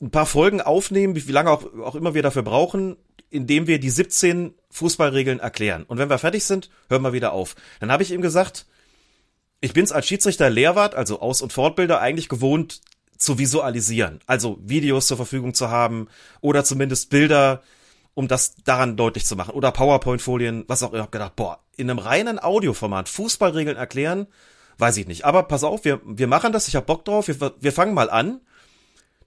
ein paar Folgen aufnehmen, wie, lange auch, auch immer wir dafür brauchen, indem wir die 17 Fußballregeln erklären. Und wenn wir fertig sind, hören wir wieder auf. Dann habe ich ihm gesagt, ich bin's als Schiedsrichter Lehrwart, also Aus- und Fortbilder, eigentlich gewohnt zu visualisieren. Also Videos zur Verfügung zu haben oder zumindest Bilder, um das daran deutlich zu machen. Oder PowerPoint-Folien, was auch immer. Ich hab gedacht, boah, in einem reinen Audioformat Fußballregeln erklären, weiß ich nicht. Aber pass auf, wir, wir machen das, ich hab Bock drauf, wir, wir fangen mal an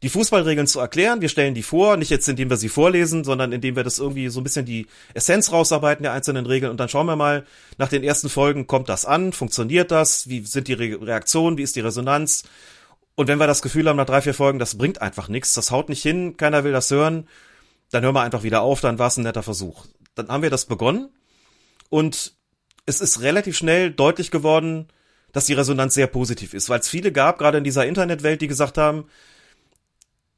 die Fußballregeln zu erklären. Wir stellen die vor, nicht jetzt indem wir sie vorlesen, sondern indem wir das irgendwie so ein bisschen die Essenz rausarbeiten der einzelnen Regeln und dann schauen wir mal nach den ersten Folgen, kommt das an, funktioniert das, wie sind die Re Reaktionen, wie ist die Resonanz und wenn wir das Gefühl haben nach drei, vier Folgen, das bringt einfach nichts, das haut nicht hin, keiner will das hören, dann hören wir einfach wieder auf, dann war es ein netter Versuch. Dann haben wir das begonnen und es ist relativ schnell deutlich geworden, dass die Resonanz sehr positiv ist, weil es viele gab, gerade in dieser Internetwelt, die gesagt haben,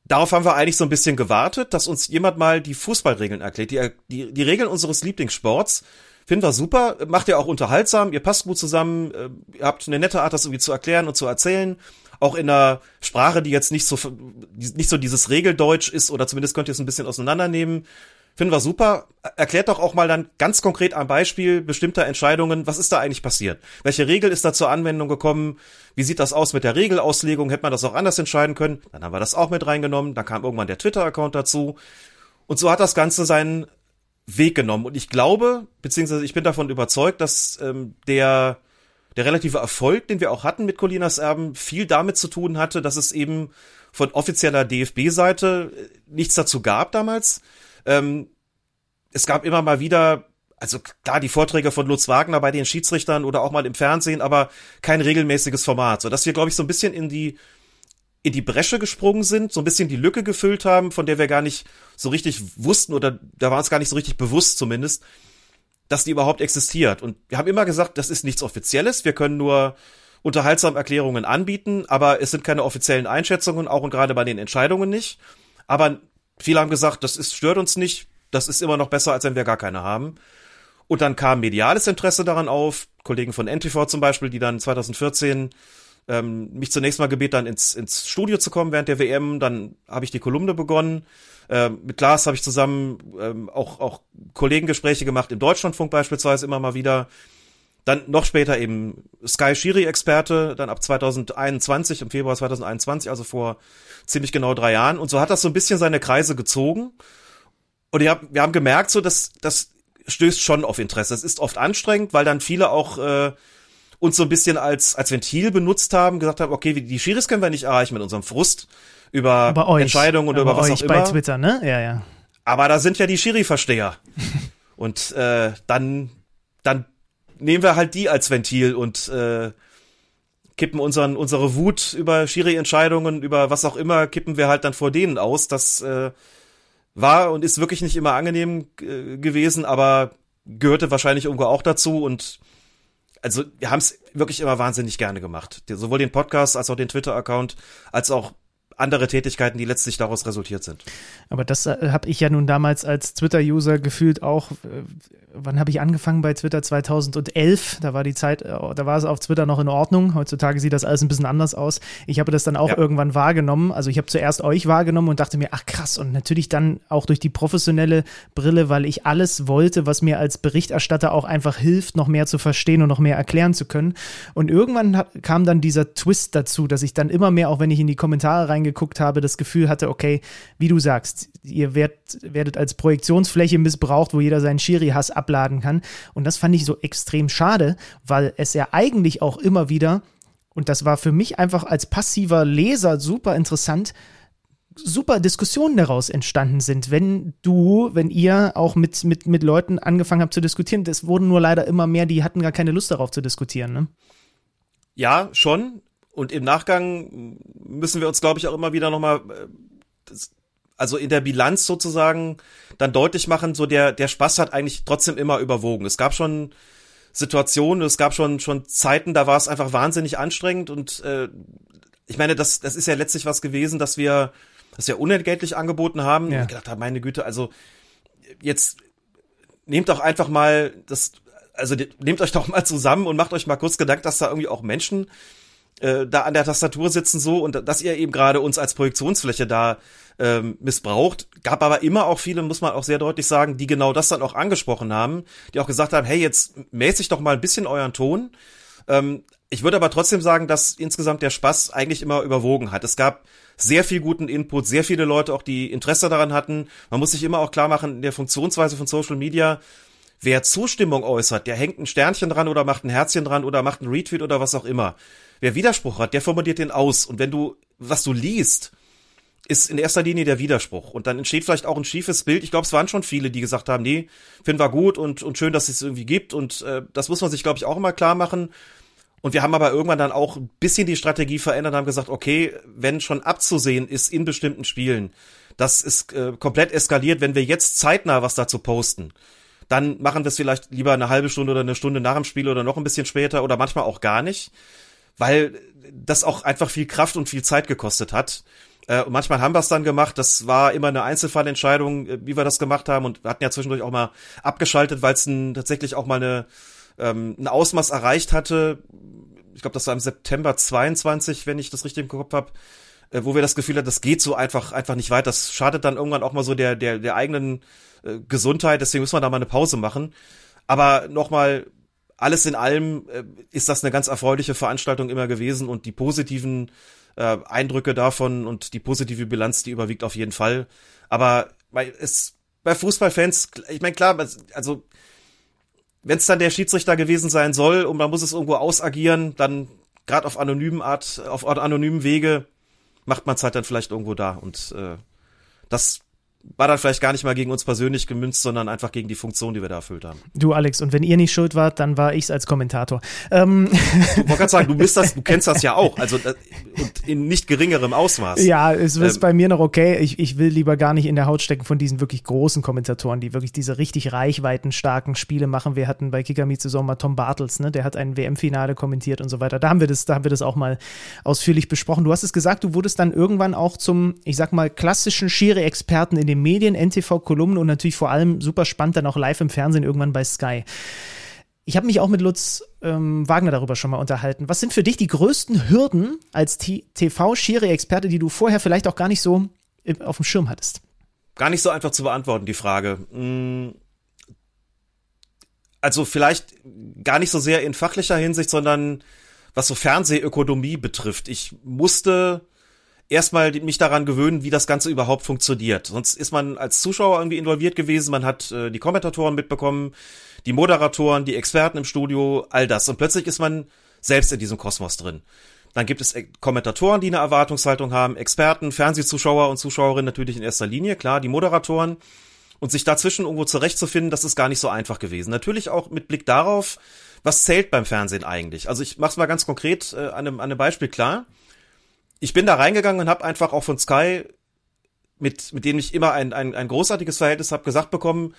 darauf haben wir eigentlich so ein bisschen gewartet, dass uns jemand mal die Fußballregeln erklärt. Die, die, die Regeln unseres Lieblingssports finden wir super, macht ihr auch unterhaltsam, ihr passt gut zusammen, äh, ihr habt eine nette Art, das irgendwie zu erklären und zu erzählen. Auch in einer Sprache, die jetzt nicht so, nicht so dieses Regeldeutsch ist, oder zumindest könnt ihr es ein bisschen auseinandernehmen. Finden wir super. Erklärt doch auch mal dann ganz konkret am Beispiel bestimmter Entscheidungen, was ist da eigentlich passiert? Welche Regel ist da zur Anwendung gekommen? Wie sieht das aus mit der Regelauslegung? Hätte man das auch anders entscheiden können? Dann haben wir das auch mit reingenommen. Dann kam irgendwann der Twitter-Account dazu. Und so hat das Ganze seinen Weg genommen. Und ich glaube, beziehungsweise ich bin davon überzeugt, dass ähm, der, der relative Erfolg, den wir auch hatten mit Colinas Erben, viel damit zu tun hatte, dass es eben von offizieller DFB-Seite äh, nichts dazu gab damals ähm, es gab immer mal wieder, also klar, die Vorträge von Lutz Wagner bei den Schiedsrichtern oder auch mal im Fernsehen, aber kein regelmäßiges Format, so dass wir, glaube ich, so ein bisschen in die in die Bresche gesprungen sind, so ein bisschen die Lücke gefüllt haben, von der wir gar nicht so richtig wussten oder da war uns gar nicht so richtig bewusst zumindest, dass die überhaupt existiert. Und wir haben immer gesagt, das ist nichts Offizielles, wir können nur unterhaltsam Erklärungen anbieten, aber es sind keine offiziellen Einschätzungen, auch und gerade bei den Entscheidungen nicht. Aber Viele haben gesagt, das ist, stört uns nicht, das ist immer noch besser, als wenn wir gar keine haben. Und dann kam mediales Interesse daran auf, Kollegen von NTV zum Beispiel, die dann 2014 ähm, mich zunächst mal gebeten, dann ins, ins Studio zu kommen während der WM. Dann habe ich die Kolumne begonnen. Ähm, mit Lars habe ich zusammen ähm, auch, auch Kollegengespräche gemacht, im Deutschlandfunk beispielsweise immer mal wieder. Dann noch später eben Sky Schiri-Experte, dann ab 2021, im Februar 2021, also vor ziemlich genau drei Jahren. Und so hat das so ein bisschen seine Kreise gezogen. Und wir haben, wir haben gemerkt, so dass das stößt schon auf Interesse. Es ist oft anstrengend, weil dann viele auch äh, uns so ein bisschen als als Ventil benutzt haben, gesagt haben, okay, die Schiris können wir nicht erreichen mit unserem Frust über Entscheidungen und über was auch immer. bei Twitter, ne? Ja, ja. Aber da sind ja die Schiri-Versteher. und äh, dann dann nehmen wir halt die als Ventil und äh, kippen unseren, unsere Wut über Schiri-Entscheidungen, über was auch immer, kippen wir halt dann vor denen aus. Das äh, war und ist wirklich nicht immer angenehm äh, gewesen, aber gehörte wahrscheinlich irgendwo auch dazu und also wir haben es wirklich immer wahnsinnig gerne gemacht. Sowohl den Podcast als auch den Twitter-Account, als auch andere Tätigkeiten, die letztlich daraus resultiert sind. Aber das äh, habe ich ja nun damals als Twitter-User gefühlt auch. Äh, wann habe ich angefangen bei Twitter? 2011. Da war die Zeit, äh, da war es auf Twitter noch in Ordnung. Heutzutage sieht das alles ein bisschen anders aus. Ich habe das dann auch ja. irgendwann wahrgenommen. Also ich habe zuerst euch wahrgenommen und dachte mir, ach krass. Und natürlich dann auch durch die professionelle Brille, weil ich alles wollte, was mir als Berichterstatter auch einfach hilft, noch mehr zu verstehen und noch mehr erklären zu können. Und irgendwann kam dann dieser Twist dazu, dass ich dann immer mehr, auch wenn ich in die Kommentare reingegangen reingeguckt habe, das Gefühl hatte, okay, wie du sagst, ihr werdet, werdet als Projektionsfläche missbraucht, wo jeder seinen Schiri-Hass abladen kann. Und das fand ich so extrem schade, weil es ja eigentlich auch immer wieder, und das war für mich einfach als passiver Leser super interessant, super Diskussionen daraus entstanden sind, wenn du, wenn ihr auch mit, mit, mit Leuten angefangen habt zu diskutieren. Das wurden nur leider immer mehr, die hatten gar keine Lust darauf zu diskutieren. Ne? Ja, schon. Und im Nachgang müssen wir uns, glaube ich, auch immer wieder nochmal, äh, also in der Bilanz sozusagen, dann deutlich machen, so der, der Spaß hat eigentlich trotzdem immer überwogen. Es gab schon Situationen, es gab schon, schon Zeiten, da war es einfach wahnsinnig anstrengend und äh, ich meine, das, das ist ja letztlich was gewesen, dass wir, dass wir unentgeltlich angeboten haben. Ja. Und gedacht habe, meine Güte, also jetzt nehmt doch einfach mal das, also nehmt euch doch mal zusammen und macht euch mal kurz Gedanken, dass da irgendwie auch Menschen äh, da an der Tastatur sitzen so und dass ihr eben gerade uns als Projektionsfläche da ähm, missbraucht. Gab aber immer auch viele, muss man auch sehr deutlich sagen, die genau das dann auch angesprochen haben, die auch gesagt haben, hey, jetzt mäßig doch mal ein bisschen euren Ton. Ähm, Ich würde aber trotzdem sagen, dass insgesamt der Spaß eigentlich immer überwogen hat. Es gab sehr viel guten Input, sehr viele Leute auch, die Interesse daran hatten. Man muss sich immer auch klar machen, in der Funktionsweise von Social Media, wer Zustimmung äußert, der hängt ein Sternchen dran oder macht ein Herzchen dran oder macht einen Retweet oder was auch immer. Wer Widerspruch hat, der formuliert den aus. Und wenn du, was du liest, ist in erster Linie der Widerspruch. Und dann entsteht vielleicht auch ein schiefes Bild. Ich glaube, es waren schon viele, die gesagt haben, nee, finden wir gut und, und schön, dass es irgendwie gibt. Und äh, das muss man sich, glaube ich, auch immer klar machen. Und wir haben aber irgendwann dann auch ein bisschen die Strategie verändert und haben gesagt, okay, wenn schon abzusehen ist in bestimmten Spielen, das ist äh, komplett eskaliert, wenn wir jetzt zeitnah was dazu posten, dann machen wir es vielleicht lieber eine halbe Stunde oder eine Stunde nach dem Spiel oder noch ein bisschen später oder manchmal auch gar nicht, weil das auch einfach viel Kraft und viel Zeit gekostet hat. Äh, und manchmal haben wir es dann gemacht. Das war immer eine Einzelfallentscheidung, äh, wie wir das gemacht haben. Und wir hatten ja zwischendurch auch mal abgeschaltet, weil es tatsächlich auch mal eine, ähm, ein Ausmaß erreicht hatte, ich glaube, das war im September 22, wenn ich das richtig im Kopf habe, äh, wo wir das Gefühl hatten, das geht so einfach einfach nicht weiter. Das schadet dann irgendwann auch mal so der der der eigenen äh, Gesundheit. Deswegen müssen wir da mal eine Pause machen. Aber nochmal, alles in allem äh, ist das eine ganz erfreuliche Veranstaltung immer gewesen und die positiven äh, Eindrücke davon und die positive Bilanz, die überwiegt auf jeden Fall. Aber bei, es, bei Fußballfans, ich meine, klar, also wenn es dann der Schiedsrichter gewesen sein soll und man muss es irgendwo ausagieren, dann gerade auf anonymen Art, auf anonymen Wege macht man es halt dann vielleicht irgendwo da. Und äh, das war dann vielleicht gar nicht mal gegen uns persönlich gemünzt, sondern einfach gegen die Funktion, die wir da erfüllt haben. Du, Alex, und wenn ihr nicht schuld wart, dann war ich's als Kommentator. Ähm. Du wollte gerade sagen, du bist das, du kennst das ja auch, also äh, und in nicht geringerem Ausmaß. Ja, es ist ähm, bei mir noch okay. Ich, ich will lieber gar nicht in der Haut stecken von diesen wirklich großen Kommentatoren, die wirklich diese richtig reichweitenstarken Spiele machen. Wir hatten bei Kicker Meets Sommer Tom Bartels, ne, der hat ein WM-Finale kommentiert und so weiter. Da haben wir das, da haben wir das auch mal ausführlich besprochen. Du hast es gesagt, du wurdest dann irgendwann auch zum, ich sag mal, klassischen Schiri-Experten in den Medien, NTV-Kolumnen und natürlich vor allem super spannend dann auch live im Fernsehen irgendwann bei Sky. Ich habe mich auch mit Lutz ähm, Wagner darüber schon mal unterhalten. Was sind für dich die größten Hürden als TV-Schiri-Experte, die du vorher vielleicht auch gar nicht so auf dem Schirm hattest? Gar nicht so einfach zu beantworten, die Frage. Hm, also vielleicht gar nicht so sehr in fachlicher Hinsicht, sondern was so Fernsehökonomie betrifft. Ich musste erstmal mich daran gewöhnen, wie das Ganze überhaupt funktioniert. Sonst ist man als Zuschauer irgendwie involviert gewesen, man hat äh, die Kommentatoren mitbekommen, die Moderatoren, die Experten im Studio, all das. Und plötzlich ist man selbst in diesem Kosmos drin. Dann gibt es äh, Kommentatoren, die eine Erwartungshaltung haben, Experten, Fernsehzuschauer und Zuschauerinnen natürlich in erster Linie, klar, die Moderatoren. Und sich dazwischen irgendwo zurechtzufinden, das ist gar nicht so einfach gewesen. Natürlich auch mit Blick darauf, was zählt beim Fernsehen eigentlich. Also ich mach's mal ganz konkret äh, an, einem, an einem Beispiel klar ich bin da reingegangen und habe einfach auch von Sky, mit, mit dem ich immer ein, ein, ein großartiges Verhältnis habe, gesagt bekommen,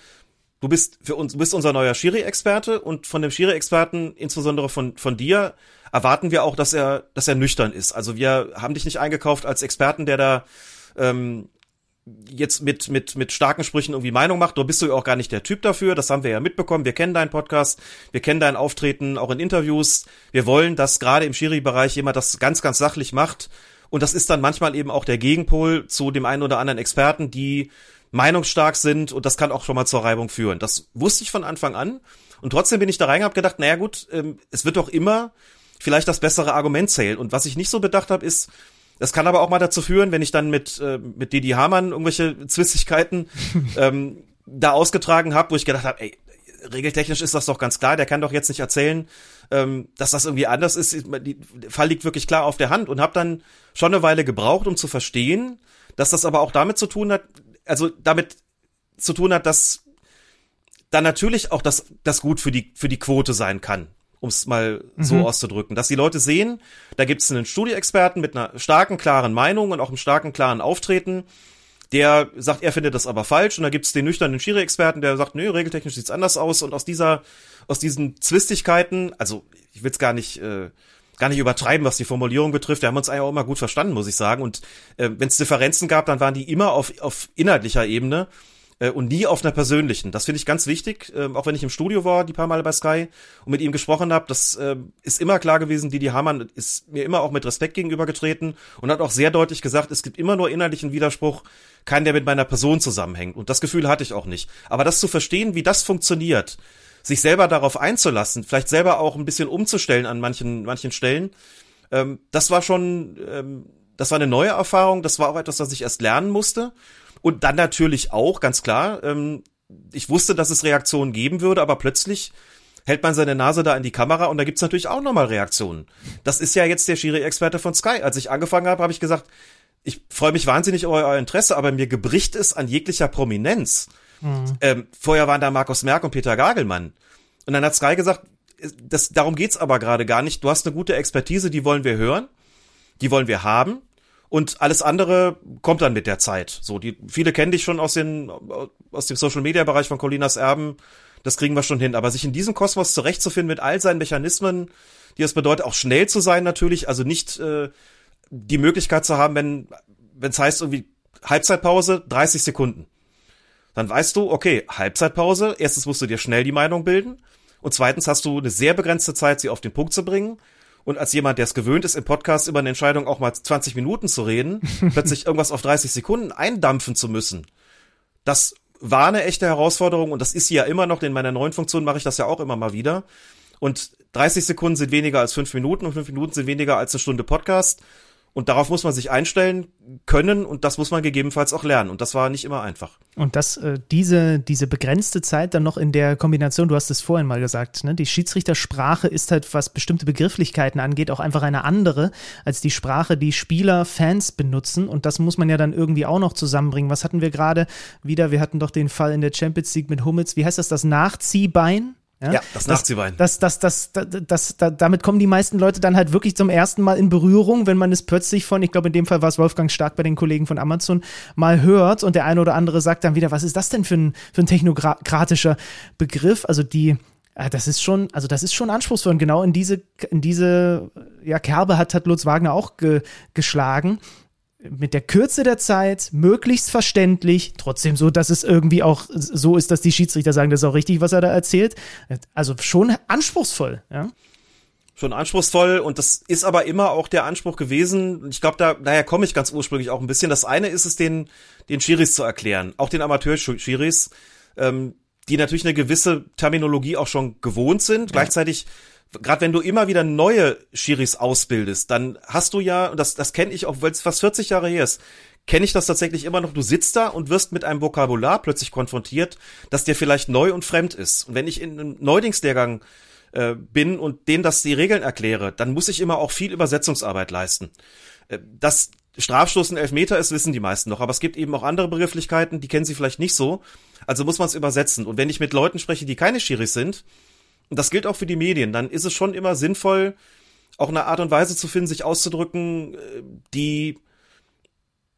du bist für uns, du bist unser neuer Schiri-Experte und von dem Schiri-Experten, insbesondere von, von dir, erwarten wir auch, dass er, dass er nüchtern ist. Also wir haben dich nicht eingekauft als Experten, der da ähm, jetzt mit, mit, mit starken Sprüchen irgendwie Meinung macht. Du bist du ja auch gar nicht der Typ dafür. Das haben wir ja mitbekommen. Wir kennen deinen Podcast. Wir kennen dein Auftreten auch in Interviews. Wir wollen, dass gerade im Schiri-Bereich jemand das ganz, ganz sachlich macht. Und das ist dann manchmal eben auch der Gegenpol zu dem einen oder anderen Experten, die meinungsstark sind. Und das kann auch schon mal zur Reibung führen. Das wusste ich von Anfang an. Und trotzdem bin ich da reingehabt gedacht, naja gut, ähm, es wird doch immer vielleicht das bessere Argument zählen. Und was ich nicht so bedacht habe, ist, das kann aber auch mal dazu führen, wenn ich dann mit, äh, mit Didi Hamann irgendwelche Zwistigkeiten ähm, da ausgetragen habe, wo ich gedacht habe, ey, regeltechnisch ist das doch ganz klar, der kann doch jetzt nicht erzählen, ähm, dass das irgendwie anders ist. Der Fall liegt wirklich klar auf der Hand und habe dann schon eine Weile gebraucht, um zu verstehen, dass das aber auch damit zu tun hat, also damit zu tun hat, dass da natürlich auch das, das gut für die, für die Quote sein kann um es mal so mhm. auszudrücken. Dass die Leute sehen, da gibt es einen Studieexperten mit einer starken, klaren Meinung und auch einem starken, klaren Auftreten, der sagt, er findet das aber falsch. Und da gibt es den nüchternen Schiri-Experten, der sagt, nö, regeltechnisch sieht's anders aus. Und aus dieser, aus diesen Zwistigkeiten, also ich will es gar nicht, äh, gar nicht übertreiben, was die Formulierung betrifft. Wir haben uns eigentlich auch immer gut verstanden, muss ich sagen. Und äh, wenn es Differenzen gab, dann waren die immer auf, auf inhaltlicher Ebene. Äh, und nie auf einer persönlichen. Das finde ich ganz wichtig, äh, auch wenn ich im Studio war, die paar Male bei Sky und mit ihm gesprochen habe. Das äh, ist immer klar gewesen, Didi Hamann ist mir immer auch mit Respekt gegenübergetreten und hat auch sehr deutlich gesagt, es gibt immer nur innerlichen Widerspruch, keinen, der mit meiner Person zusammenhängt. Und das Gefühl hatte ich auch nicht. Aber das zu verstehen, wie das funktioniert, sich selber darauf einzulassen, vielleicht selber auch ein bisschen umzustellen an manchen, manchen Stellen, ähm, das war schon, ähm, das war eine neue Erfahrung, das war auch etwas, das ich erst lernen musste. Und dann natürlich auch, ganz klar, ähm, ich wusste, dass es Reaktionen geben würde, aber plötzlich hält man seine Nase da in die Kamera und da gibt's natürlich auch nochmal Reaktionen. Das ist ja jetzt der Schiri-Experte von Sky. Als ich angefangen habe, habe ich gesagt, ich freue mich wahnsinnig über euer Interesse, aber mir gebricht es an jeglicher Prominenz. Mhm. Ähm, vorher waren da Markus Merck und Peter Gagelmann. Und dann hat Sky gesagt, das, darum geht's aber gerade gar nicht. Du hast eine gute Expertise, die wollen wir hören, die wollen wir haben. Und alles andere kommt dann mit der Zeit. So, die, viele kennen dich schon aus den, aus dem Social Media Bereich von Colinas Erben. Das kriegen wir schon hin. Aber sich in diesem Kosmos zurechtzufinden mit all seinen Mechanismen, die es bedeutet, auch schnell zu sein natürlich, also nicht äh, die Möglichkeit zu haben, wenn wenn es heißt irgendwie Halbzeitpause 30 Sekunden. Dann weißt du, okay, Halbzeitpause, erstens musst du dir schnell die Meinung bilden und zweitens hast du eine sehr begrenzte Zeit, sie auf den Punkt zu bringen und als jemand, der es gewöhnt ist, im Podcast über eine Entscheidung auch mal 20 Minuten zu reden, plötzlich irgendwas auf 30 Sekunden eindampfen zu müssen, das war eine echte Herausforderung und das ist sie ja immer noch. In meiner neuen Funktion mache ich das ja auch immer mal wieder. Und 30 Sekunden sind weniger als fünf Minuten und fünf Minuten sind weniger als eine Stunde Podcast. Und darauf muss man sich einstellen können und das muss man gegebenenfalls auch lernen. Und das war nicht immer einfach. Und das, äh, diese, diese begrenzte Zeit dann noch in der Kombination, du hast es vorhin mal gesagt, ne? die Schiedsrichtersprache ist halt, was bestimmte Begrifflichkeiten angeht, auch einfach eine andere als die Sprache, die Spieler, Fans benutzen. Und das muss man ja dann irgendwie auch noch zusammenbringen. Was hatten wir gerade wieder? Wir hatten doch den Fall in der Champions League mit Hummels. Wie heißt das, das Nachziehbein? Ja, ja das Nachziehbein. Das, das, das, das, das, das, damit kommen die meisten Leute dann halt wirklich zum ersten Mal in Berührung, wenn man es plötzlich von, ich glaube in dem Fall war es Wolfgang Stark bei den Kollegen von Amazon, mal hört und der eine oder andere sagt dann wieder, was ist das denn für ein, für ein technokratischer Begriff? Also die, äh, das ist schon, also das ist schon anspruchsvoll. Und genau in diese, in diese ja, Kerbe hat, hat Lutz Wagner auch ge, geschlagen mit der Kürze der Zeit möglichst verständlich, trotzdem so, dass es irgendwie auch so ist, dass die Schiedsrichter sagen, das ist auch richtig, was er da erzählt. Also schon anspruchsvoll, ja. Schon anspruchsvoll und das ist aber immer auch der Anspruch gewesen. Ich glaube, da, daher komme ich ganz ursprünglich auch ein bisschen. Das eine ist es, den, den Schiris zu erklären, auch den Amateur-Schiris, ähm, die natürlich eine gewisse Terminologie auch schon gewohnt sind. Ja. Gleichzeitig gerade wenn du immer wieder neue Schiris ausbildest, dann hast du ja, und das, das kenne ich auch, weil es fast 40 Jahre her ist, kenne ich das tatsächlich immer noch. Du sitzt da und wirst mit einem Vokabular plötzlich konfrontiert, das dir vielleicht neu und fremd ist. Und wenn ich in einem Neudingslehrgang äh, bin und denen das die Regeln erkläre, dann muss ich immer auch viel Übersetzungsarbeit leisten. Äh, das Strafstoß ein Elfmeter ist, wissen die meisten noch, aber es gibt eben auch andere Begrifflichkeiten, die kennen sie vielleicht nicht so. Also muss man es übersetzen. Und wenn ich mit Leuten spreche, die keine Schiris sind, und das gilt auch für die Medien, dann ist es schon immer sinnvoll, auch eine Art und Weise zu finden, sich auszudrücken, äh, die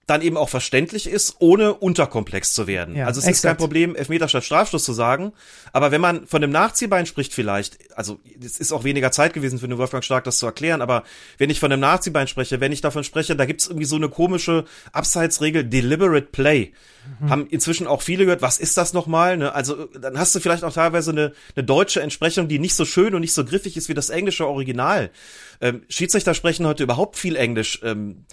dann eben auch verständlich ist, ohne unterkomplex zu werden. Ja, also es exakt. ist kein Problem, Elfmeter statt Strafstoß zu sagen, aber wenn man von dem Nachziehbein spricht vielleicht, also es ist auch weniger Zeit gewesen für den Wolfgang Stark, das zu erklären, aber wenn ich von dem Nachziehbein spreche, wenn ich davon spreche, da gibt's irgendwie so eine komische Abseitsregel, Deliberate Play, mhm. haben inzwischen auch viele gehört, was ist das nochmal? Ne? Also dann hast du vielleicht auch teilweise eine, eine deutsche Entsprechung, die nicht so schön und nicht so griffig ist wie das englische Original. Ähm, Schiedsrichter sprechen heute überhaupt viel Englisch. Ähm,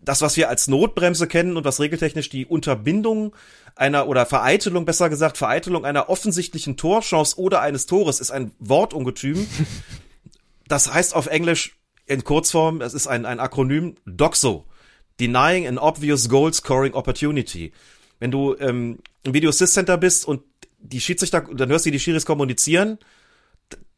das, was wir als Notbremse kennen und was regeltechnisch die Unterbindung einer oder Vereitelung, besser gesagt, Vereitelung einer offensichtlichen Torchance oder eines Tores ist ein Wortungetüm. das heißt auf Englisch in Kurzform, es ist ein, ein Akronym DOXO. Denying an obvious goal scoring opportunity. Wenn du ähm, im Video Assist Center bist und die Schiedsrichter, dann hörst du die Schiris kommunizieren,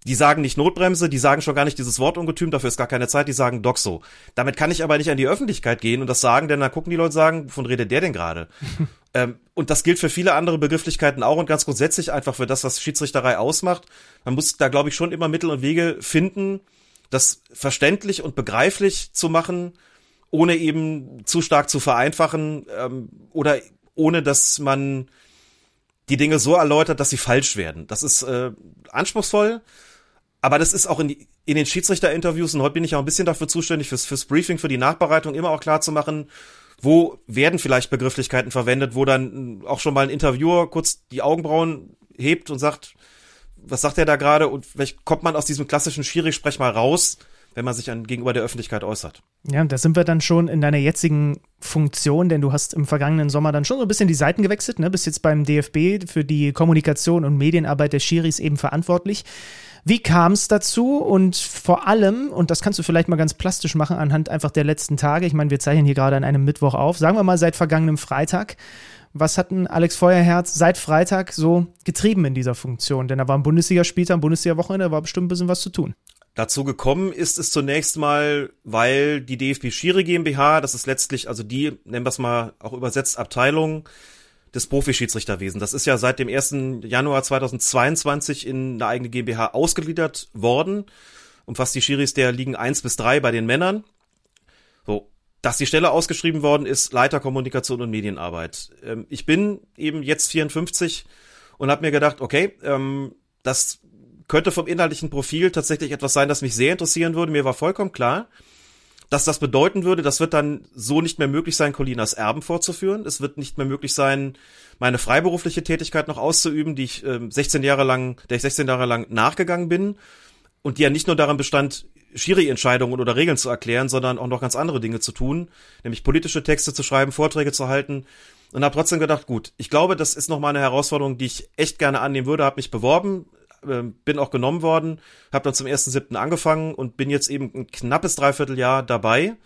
die sagen nicht Notbremse, die sagen schon gar nicht dieses Wortungetüm, dafür ist gar keine Zeit, die sagen Doxo. Damit kann ich aber nicht an die Öffentlichkeit gehen und das sagen, denn dann gucken die Leute sagen, wovon redet der denn gerade? ähm, und das gilt für viele andere Begrifflichkeiten auch und ganz grundsätzlich einfach für das, was Schiedsrichterei ausmacht. Man muss da, glaube ich, schon immer Mittel und Wege finden, das verständlich und begreiflich zu machen, ohne eben zu stark zu vereinfachen ähm, oder ohne dass man die Dinge so erläutert, dass sie falsch werden. Das ist äh, anspruchsvoll, aber das ist auch in, die, in den Schiedsrichterinterviews, und heute bin ich auch ein bisschen dafür zuständig, fürs, fürs Briefing, für die Nachbereitung, immer auch klar zu machen, Wo werden vielleicht Begrifflichkeiten verwendet, wo dann auch schon mal ein Interviewer kurz die Augenbrauen hebt und sagt, was sagt er da gerade? Und vielleicht kommt man aus diesem klassischen Schiri-Sprech mal raus, wenn man sich an, gegenüber der Öffentlichkeit äußert. Ja, da sind wir dann schon in deiner jetzigen Funktion, denn du hast im vergangenen Sommer dann schon so ein bisschen die Seiten gewechselt, ne? Bist jetzt beim DFB für die Kommunikation und Medienarbeit der Schiris eben verantwortlich. Wie kam es dazu und vor allem, und das kannst du vielleicht mal ganz plastisch machen anhand einfach der letzten Tage, ich meine, wir zeichnen hier gerade an einem Mittwoch auf, sagen wir mal seit vergangenem Freitag, was hat denn Alex Feuerherz seit Freitag so getrieben in dieser Funktion? Denn da war ein Bundesligaspieltag, ein Bundesliga-Wochenende, da war bestimmt ein bisschen was zu tun. Dazu gekommen ist es zunächst mal, weil die DFB Schiri GmbH, das ist letztlich, also die, nennen wir es mal auch übersetzt, Abteilung des Profischiedsrichterwesens. Das ist ja seit dem 1. Januar 2022 in eine eigene GmbH ausgegliedert worden. Umfasst die Schiris der Ligen 1 bis 3 bei den Männern. So, dass die Stelle ausgeschrieben worden ist, Leiter Kommunikation und Medienarbeit. Ähm, ich bin eben jetzt 54 und habe mir gedacht, okay, ähm, das könnte vom inhaltlichen Profil tatsächlich etwas sein, das mich sehr interessieren würde. Mir war vollkommen klar, dass das bedeuten würde, das wird dann so nicht mehr möglich sein, Colinas Erben fortzuführen. Es wird nicht mehr möglich sein, meine freiberufliche Tätigkeit noch auszuüben, die ich äh, 16 Jahre lang, der ich 16 Jahre lang nachgegangen bin und die ja nicht nur daran bestand, Schiri-Entscheidungen oder Regeln zu erklären, sondern auch noch ganz andere Dinge zu tun, nämlich politische Texte zu schreiben, Vorträge zu halten und habe trotzdem gedacht, gut, ich glaube, das ist noch mal eine Herausforderung, die ich echt gerne annehmen würde, habe mich beworben, ähm, bin auch genommen worden, habe dann zum 1.7. angefangen und bin jetzt eben ein knappes Dreivierteljahr dabei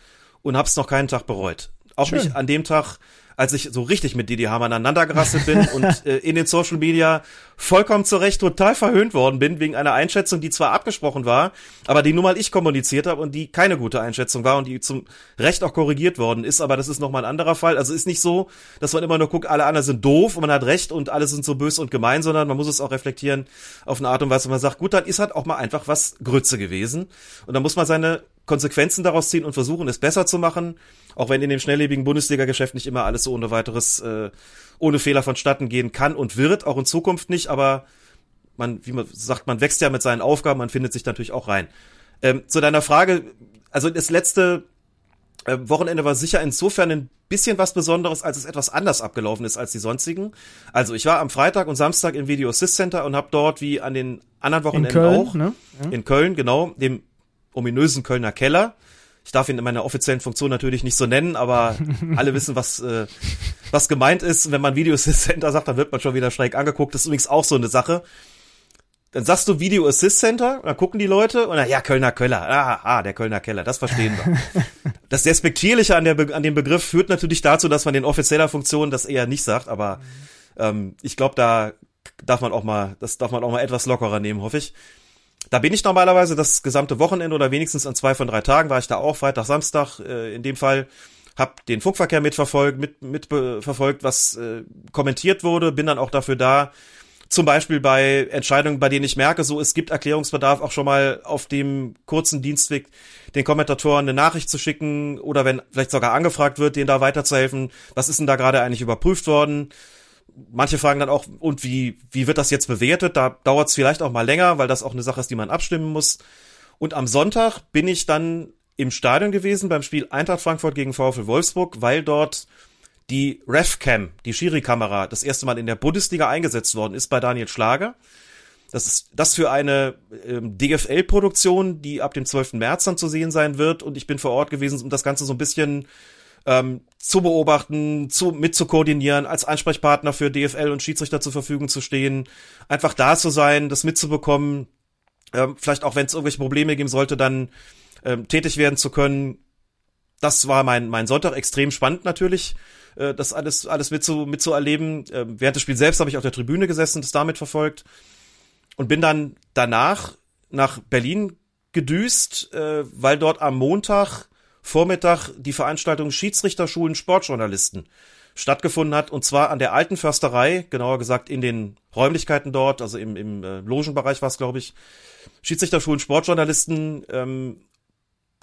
und habe es noch keinen Tag bereut. Auch Schön. nicht an dem Tag, als ich so richtig mit Didi Hamann aneinander gerasselt bin und äh, in den Social Media vollkommen zurecht total verhöhnt worden bin wegen einer Einschätzung, die zwar abgesprochen war, aber die nun mal ich kommuniziert habe und die keine gute Einschätzung war und die zum Recht auch korrigiert worden ist, aber das ist nochmal ein anderer Fall. Also ist nicht so, dass man immer nur guckt, alle anderen sind doof und man hat recht und alle sind so böse und gemein, sondern man muss es auch reflektieren auf eine Art und Weise, wo man sagt, gut, dann ist halt auch mal einfach was Grütze gewesen und dann muss man seine Konsequenzen daraus ziehen und versuchen, es besser zu machen, auch wenn in dem schnelllebigen Bundesliga-Geschäft nicht immer alles so ohne weiteres, äh, ohne Fehler vonstatten gehen kann und wird, auch in Zukunft nicht, aber man, wie man sagt, man wächst ja mit seinen Aufgaben, man findet sich natürlich auch rein. Ähm, zu deiner Frage, also das letzte äh, Wochenende war sicher insofern ein bisschen was Besonderes, als es etwas anders abgelaufen ist als die sonstigen. Also ich war am Freitag und Samstag im Video Assist Center und habe dort wie an den anderen Wochenenden in Köln, auch ne? ja. in Köln genau dem ominösen Kölner Keller. Ich darf ihn in meiner offiziellen Funktion natürlich nicht so nennen, aber alle wissen, was, äh, was gemeint ist. Wenn man Video Assist Center sagt, dann wird man schon wieder schräg angeguckt. Das ist übrigens auch so eine Sache. Dann sagst du Video Assist Center, und dann gucken die Leute und dann, ja, Kölner Keller, ah, ah, der Kölner Keller, das verstehen wir. das Despektierliche an, der an dem Begriff führt natürlich dazu, dass man den offizieller Funktion das eher nicht sagt, aber ähm, ich glaube, da darf man auch mal, das darf man auch mal etwas lockerer nehmen, hoffe ich. Da bin ich normalerweise das gesamte Wochenende oder wenigstens an zwei von drei Tagen war ich da auch, Freitag, Samstag äh, in dem Fall. Hab den Funkverkehr mitverfolgt, mit, mitverfolgt, was äh, kommentiert wurde, bin dann auch dafür da, zum Beispiel bei Entscheidungen, bei denen ich merke, so es gibt Erklärungsbedarf, auch schon mal auf dem kurzen Dienstweg den Kommentatoren eine Nachricht zu schicken oder wenn vielleicht sogar angefragt wird, denen da weiterzuhelfen, was ist denn da gerade eigentlich überprüft worden? Manche fragen dann auch, und wie, wie wird das jetzt bewertet? Da dauert es vielleicht auch mal länger, weil das auch eine Sache ist, die man abstimmen muss. Und am Sonntag bin ich dann im Stadion gewesen beim Spiel Eintracht Frankfurt gegen VfL Wolfsburg, weil dort die RefCam, die Schiri-Kamera, das erste Mal in der Bundesliga eingesetzt worden ist bei Daniel Schlager. Das ist das für eine ähm, DFL-Produktion, die ab dem 12. März dann zu sehen sein wird. Und ich bin vor Ort gewesen, um das Ganze so ein bisschen ähm, zu beobachten, zu, mit zu koordinieren, als Ansprechpartner für DFL und Schiedsrichter zur Verfügung zu stehen, einfach da zu sein, das mitzubekommen, ähm, vielleicht auch wenn es irgendwelche Probleme geben sollte, dann ähm, tätig werden zu können. Das war mein, mein Sonntag extrem spannend natürlich, äh, das alles, alles mitzu, mitzuerleben. Äh, während des Spiels selbst habe ich auf der Tribüne gesessen, das damit verfolgt und bin dann danach nach Berlin gedüst, äh, weil dort am Montag Vormittag die Veranstaltung Schiedsrichterschulen Sportjournalisten stattgefunden hat, und zwar an der alten Försterei, genauer gesagt in den Räumlichkeiten dort, also im, im äh, Logenbereich war es, glaube ich. Schiedsrichterschulen Sportjournalisten ähm,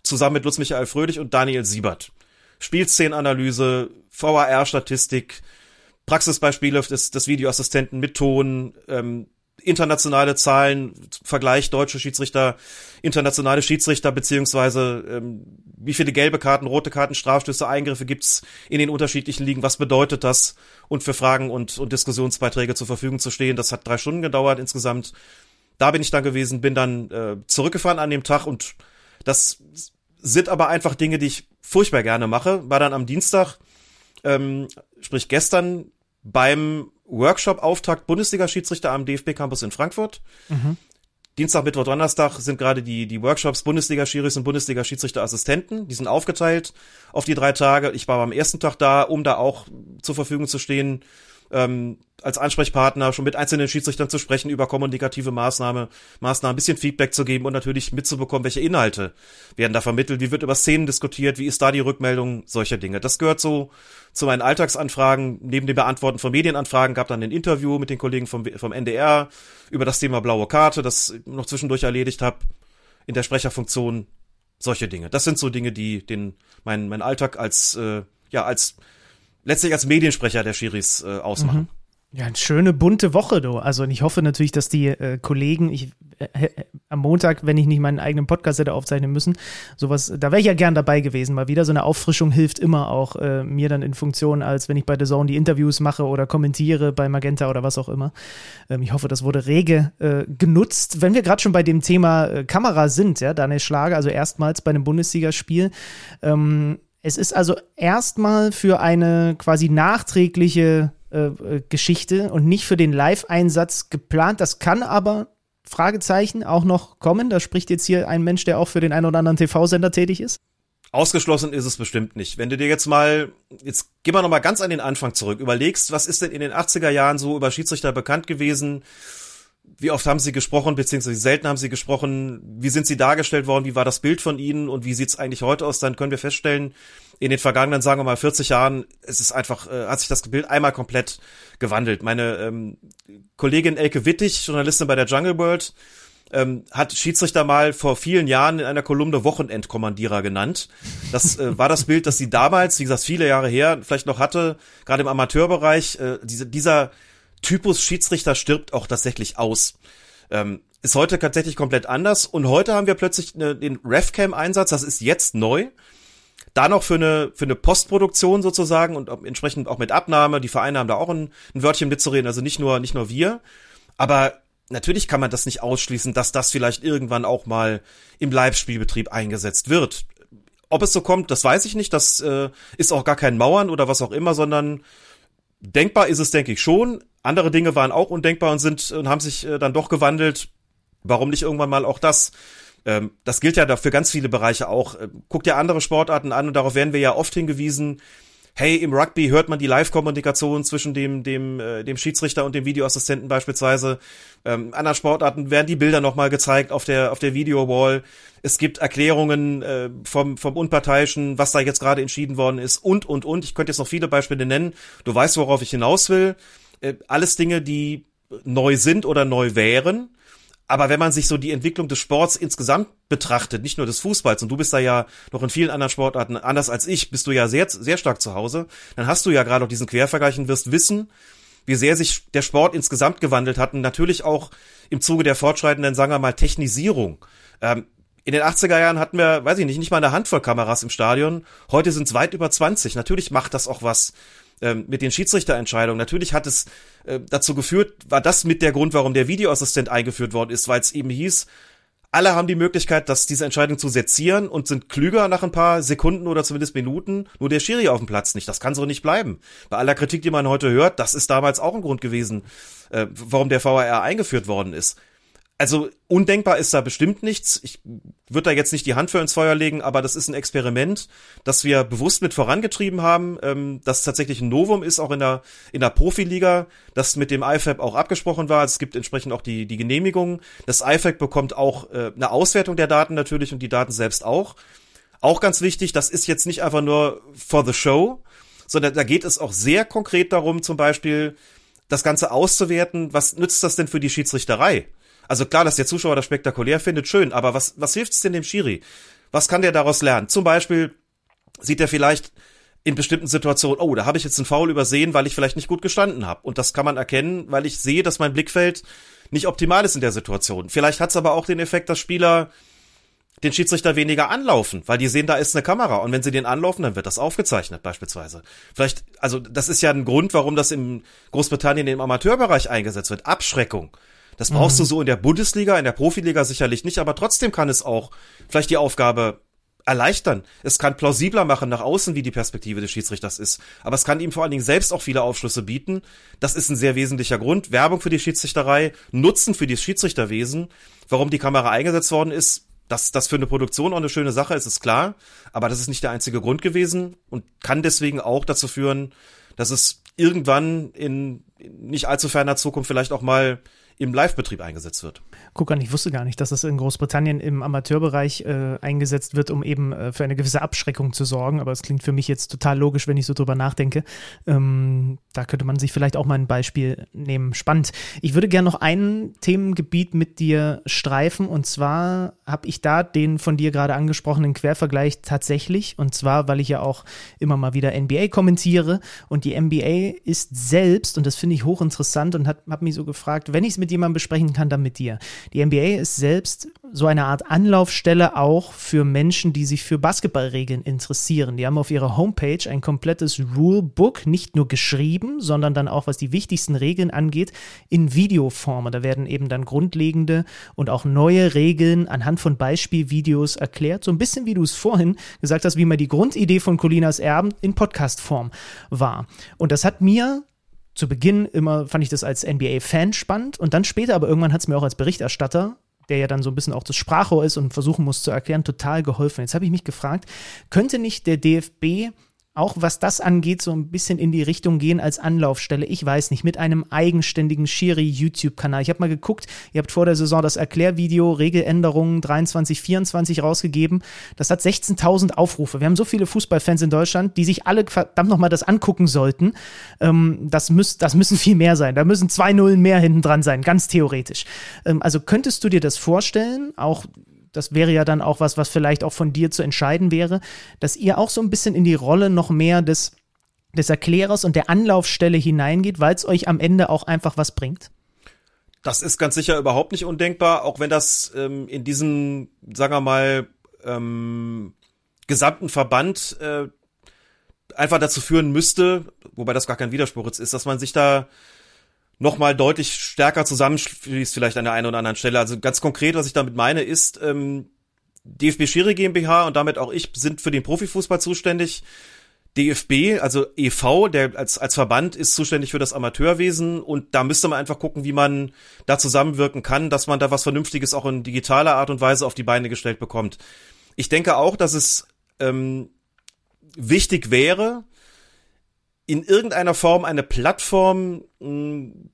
zusammen mit Lutz Michael Fröhlich und Daniel Siebert. Spielszenenanalyse, VAR-Statistik, Praxisbeispiele des, des Videoassistenten mit Ton, ähm, internationale Zahlen, Vergleich deutsche Schiedsrichter, internationale Schiedsrichter, beziehungsweise ähm, wie viele gelbe Karten, rote Karten, Strafstöße, Eingriffe gibt's in den unterschiedlichen Ligen, was bedeutet das und für Fragen und, und Diskussionsbeiträge zur Verfügung zu stehen. Das hat drei Stunden gedauert insgesamt. Da bin ich dann gewesen, bin dann äh, zurückgefahren an dem Tag und das sind aber einfach Dinge, die ich furchtbar gerne mache. War dann am Dienstag, ähm, sprich gestern, beim Workshop-Auftakt Bundesliga-Schiedsrichter am DFB-Campus in Frankfurt. Mhm. Dienstag, Mittwoch, Donnerstag sind gerade die, die Workshops Bundesliga-Schiris und Bundesliga-Schiedsrichter-Assistenten. Die sind aufgeteilt auf die drei Tage. Ich war am ersten Tag da, um da auch zur Verfügung zu stehen ähm, als Ansprechpartner schon mit einzelnen Schiedsrichtern zu sprechen über kommunikative Maßnahme, Maßnahmen, ein bisschen Feedback zu geben und natürlich mitzubekommen, welche Inhalte werden da vermittelt, wie wird über Szenen diskutiert, wie ist da die Rückmeldung, solche Dinge. Das gehört so zu meinen Alltagsanfragen. Neben dem Beantworten von Medienanfragen gab dann ein Interview mit den Kollegen vom, vom NDR über das Thema blaue Karte, das noch zwischendurch erledigt habe in der Sprecherfunktion. Solche Dinge. Das sind so Dinge, die den mein mein Alltag als äh, ja als letztlich als Mediensprecher der Schiris äh, ausmachen. Mhm. Ja, eine schöne bunte Woche, du. Also ich hoffe natürlich, dass die äh, Kollegen, ich äh, äh, am Montag, wenn ich nicht meinen eigenen Podcast hätte aufzeichnen müssen, sowas, da wäre ich ja gern dabei gewesen. Mal wieder so eine Auffrischung hilft immer auch äh, mir dann in Funktion, als wenn ich bei The Zone die Interviews mache oder kommentiere bei Magenta oder was auch immer. Ähm, ich hoffe, das wurde rege äh, genutzt. Wenn wir gerade schon bei dem Thema äh, Kamera sind, ja, Daniel Schlager, also erstmals bei einem Bundesligaspiel, ähm, es ist also erstmal für eine quasi nachträgliche äh, äh, Geschichte und nicht für den Live-Einsatz geplant. Das kann aber, Fragezeichen, auch noch kommen. Da spricht jetzt hier ein Mensch, der auch für den einen oder anderen TV-Sender tätig ist. Ausgeschlossen ist es bestimmt nicht. Wenn du dir jetzt mal, jetzt gehen wir nochmal ganz an den Anfang zurück, überlegst, was ist denn in den 80er Jahren so über Schiedsrichter bekannt gewesen? Wie oft haben sie gesprochen, beziehungsweise selten haben sie gesprochen? Wie sind sie dargestellt worden? Wie war das Bild von ihnen? Und wie sieht's eigentlich heute aus? Dann können wir feststellen, in den vergangenen, sagen wir mal, 40 Jahren, es ist einfach, äh, hat sich das Bild einmal komplett gewandelt. Meine ähm, Kollegin Elke Wittig, Journalistin bei der Jungle World, ähm, hat Schiedsrichter mal vor vielen Jahren in einer Kolumne Wochenendkommandierer genannt. Das äh, war das Bild, das sie damals, wie gesagt, viele Jahre her, vielleicht noch hatte, gerade im Amateurbereich. Äh, diese, dieser Typus Schiedsrichter stirbt auch tatsächlich aus. Ähm, ist heute tatsächlich komplett anders. Und heute haben wir plötzlich eine, den RefCam-Einsatz, das ist jetzt neu. Da noch für eine, für eine Postproduktion sozusagen und entsprechend auch mit Abnahme. Die Vereine haben da auch ein, ein Wörtchen mitzureden, also nicht nur, nicht nur wir. Aber natürlich kann man das nicht ausschließen, dass das vielleicht irgendwann auch mal im Live-Spielbetrieb eingesetzt wird. Ob es so kommt, das weiß ich nicht. Das äh, ist auch gar kein Mauern oder was auch immer, sondern denkbar ist es, denke ich schon. Andere Dinge waren auch undenkbar und sind und haben sich äh, dann doch gewandelt. Warum nicht irgendwann mal auch das? Ähm, das gilt ja für ganz viele Bereiche auch. Ähm, guck dir andere Sportarten an und darauf werden wir ja oft hingewiesen. Hey, im Rugby hört man die Live-Kommunikation zwischen dem, dem, äh, dem Schiedsrichter und dem Videoassistenten beispielsweise. Ähm, anderen Sportarten werden die Bilder nochmal gezeigt auf der, auf der Video-Wall. Es gibt Erklärungen äh, vom, vom Unparteiischen, was da jetzt gerade entschieden worden ist und, und, und. Ich könnte jetzt noch viele Beispiele nennen. Du weißt, worauf ich hinaus will. Äh, alles Dinge, die neu sind oder neu wären. Aber wenn man sich so die Entwicklung des Sports insgesamt betrachtet, nicht nur des Fußballs, und du bist da ja noch in vielen anderen Sportarten anders als ich, bist du ja sehr, sehr stark zu Hause, dann hast du ja gerade auch diesen Quervergleich und wirst wissen, wie sehr sich der Sport insgesamt gewandelt hat und natürlich auch im Zuge der fortschreitenden, sagen wir mal, Technisierung. Ähm, in den 80er Jahren hatten wir, weiß ich nicht, nicht mal eine Handvoll Kameras im Stadion. Heute sind es weit über 20. Natürlich macht das auch was ähm, mit den Schiedsrichterentscheidungen. Natürlich hat es äh, dazu geführt, war das mit der Grund, warum der Videoassistent eingeführt worden ist, weil es eben hieß, alle haben die Möglichkeit, dass diese Entscheidung zu sezieren und sind klüger nach ein paar Sekunden oder zumindest Minuten, nur der Schiri auf dem Platz nicht. Das kann so nicht bleiben. Bei aller Kritik, die man heute hört, das ist damals auch ein Grund gewesen, äh, warum der VAR eingeführt worden ist also undenkbar ist da bestimmt nichts. Ich würde da jetzt nicht die Hand für ins Feuer legen, aber das ist ein Experiment, das wir bewusst mit vorangetrieben haben, ähm, das tatsächlich ein Novum ist, auch in der, in der Profiliga, das mit dem IFAB auch abgesprochen war. Es gibt entsprechend auch die, die Genehmigung. Das IFAB bekommt auch äh, eine Auswertung der Daten natürlich und die Daten selbst auch. Auch ganz wichtig, das ist jetzt nicht einfach nur for the show, sondern da geht es auch sehr konkret darum, zum Beispiel das Ganze auszuwerten. Was nützt das denn für die Schiedsrichterei? Also klar, dass der Zuschauer das spektakulär findet, schön, aber was, was hilft es denn dem Schiri? Was kann der daraus lernen? Zum Beispiel sieht er vielleicht in bestimmten Situationen, oh, da habe ich jetzt einen Foul übersehen, weil ich vielleicht nicht gut gestanden habe. Und das kann man erkennen, weil ich sehe, dass mein Blickfeld nicht optimal ist in der Situation. Vielleicht hat es aber auch den Effekt, dass Spieler den Schiedsrichter weniger anlaufen, weil die sehen, da ist eine Kamera und wenn sie den anlaufen, dann wird das aufgezeichnet beispielsweise. Vielleicht, also das ist ja ein Grund, warum das im Großbritannien im Amateurbereich eingesetzt wird. Abschreckung. Das brauchst mhm. du so in der Bundesliga, in der Profiliga sicherlich nicht, aber trotzdem kann es auch vielleicht die Aufgabe erleichtern. Es kann plausibler machen nach außen, wie die Perspektive des Schiedsrichters ist. Aber es kann ihm vor allen Dingen selbst auch viele Aufschlüsse bieten. Das ist ein sehr wesentlicher Grund. Werbung für die Schiedsrichterei, Nutzen für das Schiedsrichterwesen. Warum die Kamera eingesetzt worden ist, dass das für eine Produktion auch eine schöne Sache ist, ist klar. Aber das ist nicht der einzige Grund gewesen und kann deswegen auch dazu führen, dass es irgendwann in nicht allzu ferner Zukunft vielleicht auch mal im Live-Betrieb eingesetzt wird. Guck an, ich wusste gar nicht, dass es in Großbritannien im Amateurbereich äh, eingesetzt wird, um eben äh, für eine gewisse Abschreckung zu sorgen. Aber es klingt für mich jetzt total logisch, wenn ich so drüber nachdenke. Ähm, da könnte man sich vielleicht auch mal ein Beispiel nehmen. Spannend. Ich würde gerne noch ein Themengebiet mit dir streifen. Und zwar habe ich da den von dir gerade angesprochenen Quervergleich tatsächlich. Und zwar, weil ich ja auch immer mal wieder NBA kommentiere. Und die NBA ist selbst, und das finde ich hochinteressant und habe mich so gefragt, wenn ich es mit jemandem besprechen kann, dann mit dir. Die NBA ist selbst so eine Art Anlaufstelle auch für Menschen, die sich für Basketballregeln interessieren. Die haben auf ihrer Homepage ein komplettes Rulebook, nicht nur geschrieben, sondern dann auch, was die wichtigsten Regeln angeht, in Videoform. Da werden eben dann grundlegende und auch neue Regeln anhand von Beispielvideos erklärt. So ein bisschen wie du es vorhin gesagt hast, wie mal die Grundidee von Colinas Erben in Podcastform war. Und das hat mir zu Beginn immer fand ich das als NBA-Fan spannend und dann später, aber irgendwann hat es mir auch als Berichterstatter, der ja dann so ein bisschen auch das Sprachrohr ist und versuchen muss zu erklären, total geholfen. Jetzt habe ich mich gefragt, könnte nicht der DFB auch was das angeht, so ein bisschen in die Richtung gehen als Anlaufstelle. Ich weiß nicht, mit einem eigenständigen Schiri-YouTube-Kanal. Ich habe mal geguckt, ihr habt vor der Saison das Erklärvideo Regeländerungen 23, 24 rausgegeben. Das hat 16.000 Aufrufe. Wir haben so viele Fußballfans in Deutschland, die sich alle verdammt nochmal das angucken sollten. Ähm, das, müß, das müssen viel mehr sein. Da müssen zwei Nullen mehr hinten dran sein, ganz theoretisch. Ähm, also könntest du dir das vorstellen, auch das wäre ja dann auch was, was vielleicht auch von dir zu entscheiden wäre, dass ihr auch so ein bisschen in die Rolle noch mehr des, des Erklärers und der Anlaufstelle hineingeht, weil es euch am Ende auch einfach was bringt? Das ist ganz sicher überhaupt nicht undenkbar, auch wenn das ähm, in diesem, sagen wir mal, ähm, gesamten Verband äh, einfach dazu führen müsste, wobei das gar kein Widerspruch ist, dass man sich da nochmal deutlich stärker zusammenschließt, vielleicht an der einen oder anderen Stelle. Also ganz konkret, was ich damit meine, ist, ähm, DFB Schiri GmbH und damit auch ich sind für den Profifußball zuständig. DFB, also EV, der als, als Verband ist zuständig für das Amateurwesen und da müsste man einfach gucken, wie man da zusammenwirken kann, dass man da was Vernünftiges auch in digitaler Art und Weise auf die Beine gestellt bekommt. Ich denke auch, dass es ähm, wichtig wäre, in irgendeiner Form eine Plattform mh, hm,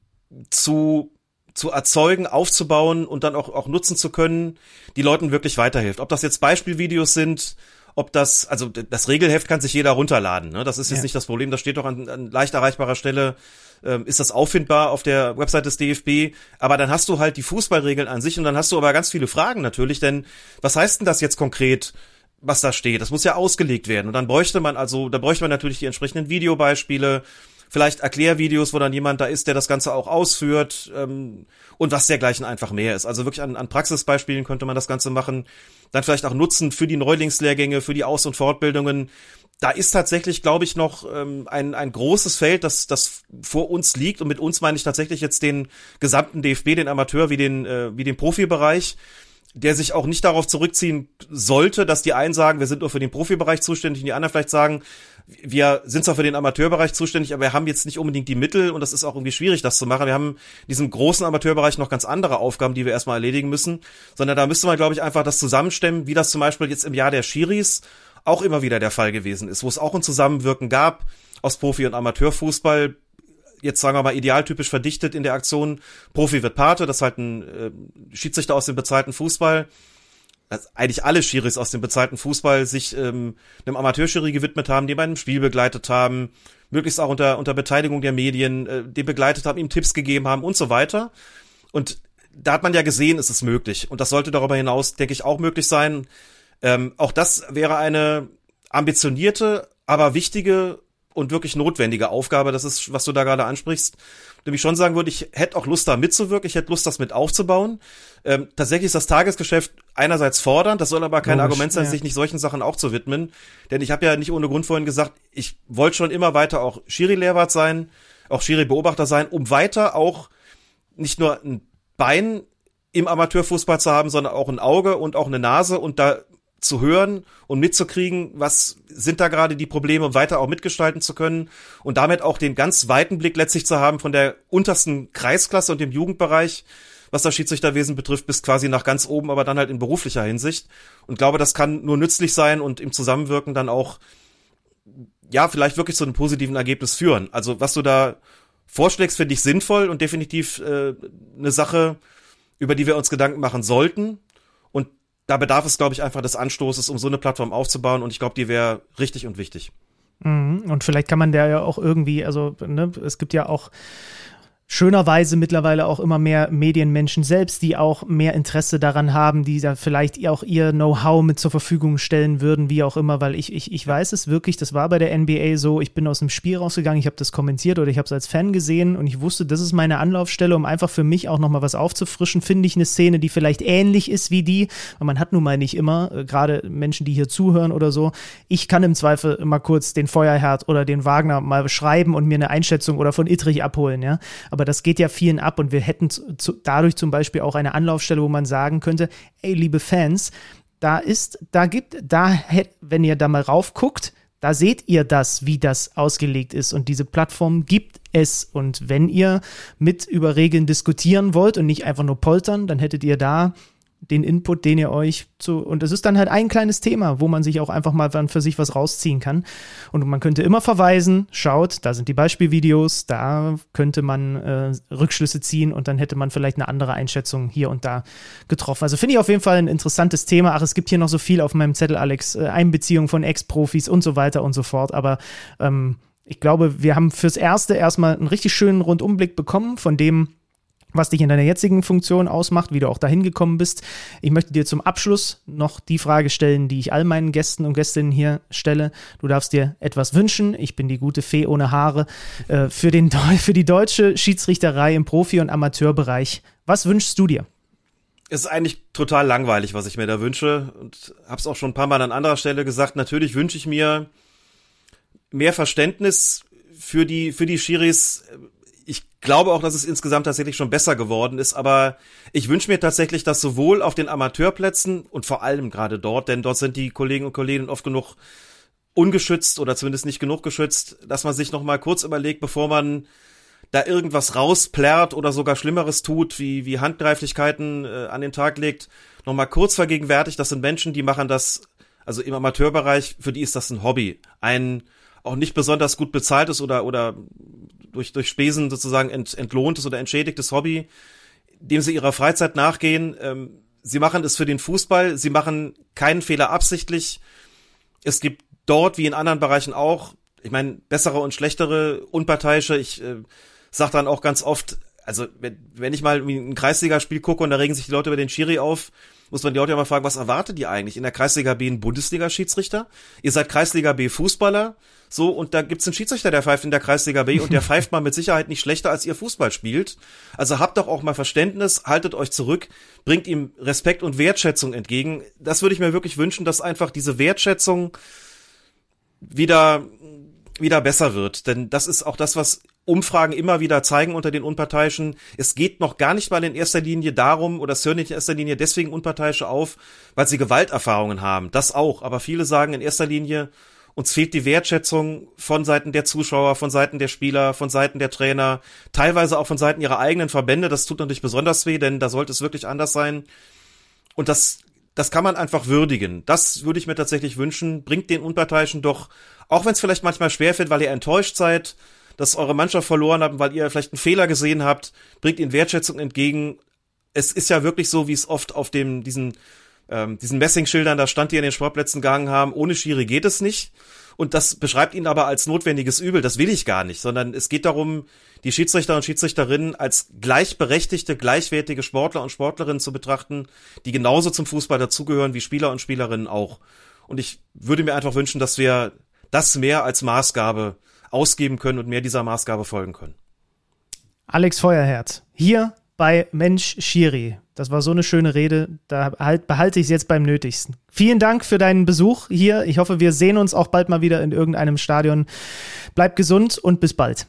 zu zu erzeugen, aufzubauen und dann auch, auch nutzen zu können, die Leuten wirklich weiterhilft. Ob das jetzt Beispielvideos sind, ob das, also das Regelheft kann sich jeder runterladen. Ne? Das ist jetzt ja. nicht das Problem, das steht doch an, an leicht erreichbarer Stelle, ähm, ist das auffindbar auf der Website des DFB. Aber dann hast du halt die Fußballregeln an sich und dann hast du aber ganz viele Fragen natürlich, denn was heißt denn das jetzt konkret? was da steht. Das muss ja ausgelegt werden. Und dann bräuchte man also, da bräuchte man natürlich die entsprechenden Videobeispiele, vielleicht Erklärvideos, wo dann jemand da ist, der das Ganze auch ausführt ähm, und was dergleichen einfach mehr ist. Also wirklich an, an Praxisbeispielen könnte man das Ganze machen. Dann vielleicht auch nutzen für die Neulingslehrgänge, für die Aus- und Fortbildungen. Da ist tatsächlich, glaube ich, noch ähm, ein, ein großes Feld, das, das vor uns liegt. Und mit uns meine ich tatsächlich jetzt den gesamten DFB, den Amateur wie den, äh, wie den Profibereich der sich auch nicht darauf zurückziehen sollte, dass die einen sagen, wir sind nur für den Profibereich zuständig und die anderen vielleicht sagen, wir sind zwar für den Amateurbereich zuständig, aber wir haben jetzt nicht unbedingt die Mittel und das ist auch irgendwie schwierig, das zu machen. Wir haben in diesem großen Amateurbereich noch ganz andere Aufgaben, die wir erstmal erledigen müssen, sondern da müsste man, glaube ich, einfach das zusammenstemmen, wie das zum Beispiel jetzt im Jahr der Schiris auch immer wieder der Fall gewesen ist, wo es auch ein Zusammenwirken gab aus Profi- und Amateurfußball jetzt sagen wir mal idealtypisch verdichtet in der Aktion Profi wird Pate, das ist halt ein äh, Schiedsrichter aus dem bezahlten Fußball, dass eigentlich alle Schiris aus dem bezahlten Fußball sich ähm, einem Amateurschiri gewidmet haben, die bei einem Spiel begleitet haben, möglichst auch unter, unter Beteiligung der Medien, äh, den begleitet haben, ihm Tipps gegeben haben und so weiter. Und da hat man ja gesehen, ist es möglich. Und das sollte darüber hinaus, denke ich, auch möglich sein. Ähm, auch das wäre eine ambitionierte, aber wichtige und wirklich notwendige Aufgabe. Das ist, was du da gerade ansprichst. Dem ich schon sagen würde, ich hätte auch Lust, da mitzuwirken, ich hätte Lust, das mit aufzubauen. Ähm, tatsächlich ist das Tagesgeschäft einerseits fordernd, das soll aber kein Logisch, Argument sein, ja. sich nicht solchen Sachen auch zu widmen. Denn ich habe ja nicht ohne Grund vorhin gesagt, ich wollte schon immer weiter auch Schiri-Lehrwart sein, auch Schiri-Beobachter sein, um weiter auch nicht nur ein Bein im Amateurfußball zu haben, sondern auch ein Auge und auch eine Nase und da zu hören und mitzukriegen, was sind da gerade die Probleme, um weiter auch mitgestalten zu können und damit auch den ganz weiten Blick letztlich zu haben von der untersten Kreisklasse und dem Jugendbereich, was das Schiedsrichterwesen betrifft, bis quasi nach ganz oben, aber dann halt in beruflicher Hinsicht. Und glaube, das kann nur nützlich sein und im Zusammenwirken dann auch, ja, vielleicht wirklich zu einem positiven Ergebnis führen. Also was du da vorschlägst, finde ich sinnvoll und definitiv äh, eine Sache, über die wir uns Gedanken machen sollten. Da bedarf es, glaube ich, einfach des Anstoßes, um so eine Plattform aufzubauen. Und ich glaube, die wäre richtig und wichtig. Mhm. Und vielleicht kann man der ja auch irgendwie, also ne, es gibt ja auch schönerweise mittlerweile auch immer mehr Medienmenschen selbst, die auch mehr Interesse daran haben, die da vielleicht auch ihr Know-how mit zur Verfügung stellen würden, wie auch immer, weil ich, ich, ich weiß es wirklich, das war bei der NBA so, ich bin aus dem Spiel rausgegangen, ich habe das kommentiert oder ich habe es als Fan gesehen und ich wusste, das ist meine Anlaufstelle, um einfach für mich auch nochmal was aufzufrischen, finde ich eine Szene, die vielleicht ähnlich ist wie die, weil man hat nun mal nicht immer, äh, gerade Menschen, die hier zuhören oder so, ich kann im Zweifel immer kurz den Feuerherd oder den Wagner mal beschreiben und mir eine Einschätzung oder von Ittrich abholen, ja, aber das geht ja vielen ab und wir hätten zu, dadurch zum Beispiel auch eine Anlaufstelle, wo man sagen könnte, ey, liebe Fans, da ist, da gibt, da wenn ihr da mal raufguckt, da seht ihr das, wie das ausgelegt ist. Und diese Plattform gibt es. Und wenn ihr mit über Regeln diskutieren wollt und nicht einfach nur poltern, dann hättet ihr da den Input, den ihr euch zu, und es ist dann halt ein kleines Thema, wo man sich auch einfach mal dann für sich was rausziehen kann. Und man könnte immer verweisen, schaut, da sind die Beispielvideos, da könnte man äh, Rückschlüsse ziehen und dann hätte man vielleicht eine andere Einschätzung hier und da getroffen. Also finde ich auf jeden Fall ein interessantes Thema. Ach, es gibt hier noch so viel auf meinem Zettel, Alex, äh, Einbeziehung von Ex-Profis und so weiter und so fort. Aber ähm, ich glaube, wir haben fürs Erste erstmal einen richtig schönen Rundumblick bekommen von dem, was dich in deiner jetzigen Funktion ausmacht, wie du auch dahin gekommen bist. Ich möchte dir zum Abschluss noch die Frage stellen, die ich all meinen Gästen und Gästinnen hier stelle. Du darfst dir etwas wünschen. Ich bin die gute Fee ohne Haare äh, für, den, für die deutsche Schiedsrichterei im Profi- und Amateurbereich. Was wünschst du dir? Es ist eigentlich total langweilig, was ich mir da wünsche und habe es auch schon ein paar Mal an anderer Stelle gesagt. Natürlich wünsche ich mir mehr Verständnis für die für die Schiris glaube auch, dass es insgesamt tatsächlich schon besser geworden ist, aber ich wünsche mir tatsächlich, dass sowohl auf den Amateurplätzen und vor allem gerade dort, denn dort sind die Kollegen und Kolleginnen oft genug ungeschützt oder zumindest nicht genug geschützt, dass man sich noch mal kurz überlegt, bevor man da irgendwas rausplärrt oder sogar Schlimmeres tut, wie, wie Handgreiflichkeiten äh, an den Tag legt, noch mal kurz vergegenwärtigt, das sind Menschen, die machen das, also im Amateurbereich, für die ist das ein Hobby. Ein auch nicht besonders gut bezahltes oder, oder durch, durch Spesen sozusagen ent, entlohntes oder entschädigtes Hobby, dem sie ihrer Freizeit nachgehen. Ähm, sie machen es für den Fußball, sie machen keinen Fehler absichtlich. Es gibt dort, wie in anderen Bereichen auch, ich meine, bessere und schlechtere, unparteiische. Ich äh, sag dann auch ganz oft, also wenn, wenn ich mal ein Kreisligaspiel gucke und da regen sich die Leute über den Schiri auf, muss man die Leute ja mal fragen, was erwartet ihr eigentlich? In der Kreisliga B einen Bundesliga-Schiedsrichter? Ihr seid Kreisliga B Fußballer? So, und da gibt's einen Schiedsrichter, der pfeift in der Kreisliga B und der pfeift mal mit Sicherheit nicht schlechter, als ihr Fußball spielt. Also habt doch auch mal Verständnis, haltet euch zurück, bringt ihm Respekt und Wertschätzung entgegen. Das würde ich mir wirklich wünschen, dass einfach diese Wertschätzung wieder, wieder besser wird. Denn das ist auch das, was Umfragen immer wieder zeigen unter den Unparteiischen. Es geht noch gar nicht mal in erster Linie darum, oder es hören nicht in erster Linie deswegen Unparteiische auf, weil sie Gewalterfahrungen haben. Das auch. Aber viele sagen in erster Linie, uns fehlt die Wertschätzung von Seiten der Zuschauer, von Seiten der Spieler, von Seiten der Trainer, teilweise auch von Seiten ihrer eigenen Verbände. Das tut natürlich besonders weh, denn da sollte es wirklich anders sein. Und das, das kann man einfach würdigen. Das würde ich mir tatsächlich wünschen. Bringt den Unparteiischen doch, auch wenn es vielleicht manchmal schwerfällt, weil ihr enttäuscht seid, dass eure Mannschaft verloren habt, weil ihr vielleicht einen Fehler gesehen habt, bringt ihnen Wertschätzung entgegen. Es ist ja wirklich so, wie es oft auf dem, diesen ähm, diesen Messingschildern da stand, die an den Sportplätzen gegangen haben, ohne Schiri geht es nicht. Und das beschreibt ihn aber als notwendiges Übel. Das will ich gar nicht, sondern es geht darum, die Schiedsrichter und Schiedsrichterinnen als gleichberechtigte, gleichwertige Sportler und Sportlerinnen zu betrachten, die genauso zum Fußball dazugehören wie Spieler und Spielerinnen auch. Und ich würde mir einfach wünschen, dass wir das mehr als Maßgabe ausgeben können und mehr dieser Maßgabe folgen können. Alex Feuerherz, hier bei Mensch Schiri. Das war so eine schöne Rede, da halt, behalte ich es jetzt beim Nötigsten. Vielen Dank für deinen Besuch hier. Ich hoffe, wir sehen uns auch bald mal wieder in irgendeinem Stadion. Bleib gesund und bis bald.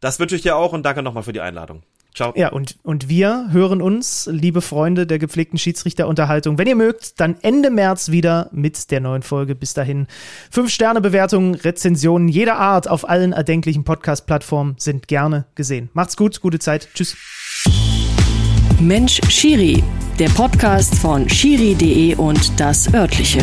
Das wünsche ich dir auch und danke nochmal für die Einladung. Ciao. Ja, und, und wir hören uns, liebe Freunde der gepflegten Schiedsrichterunterhaltung, wenn ihr mögt, dann Ende März wieder mit der neuen Folge. Bis dahin. Fünf-Sterne-Bewertungen, Rezensionen jeder Art auf allen erdenklichen Podcast-Plattformen sind gerne gesehen. Macht's gut, gute Zeit. Tschüss. Mensch Schiri, der Podcast von Schiri.de und das örtliche.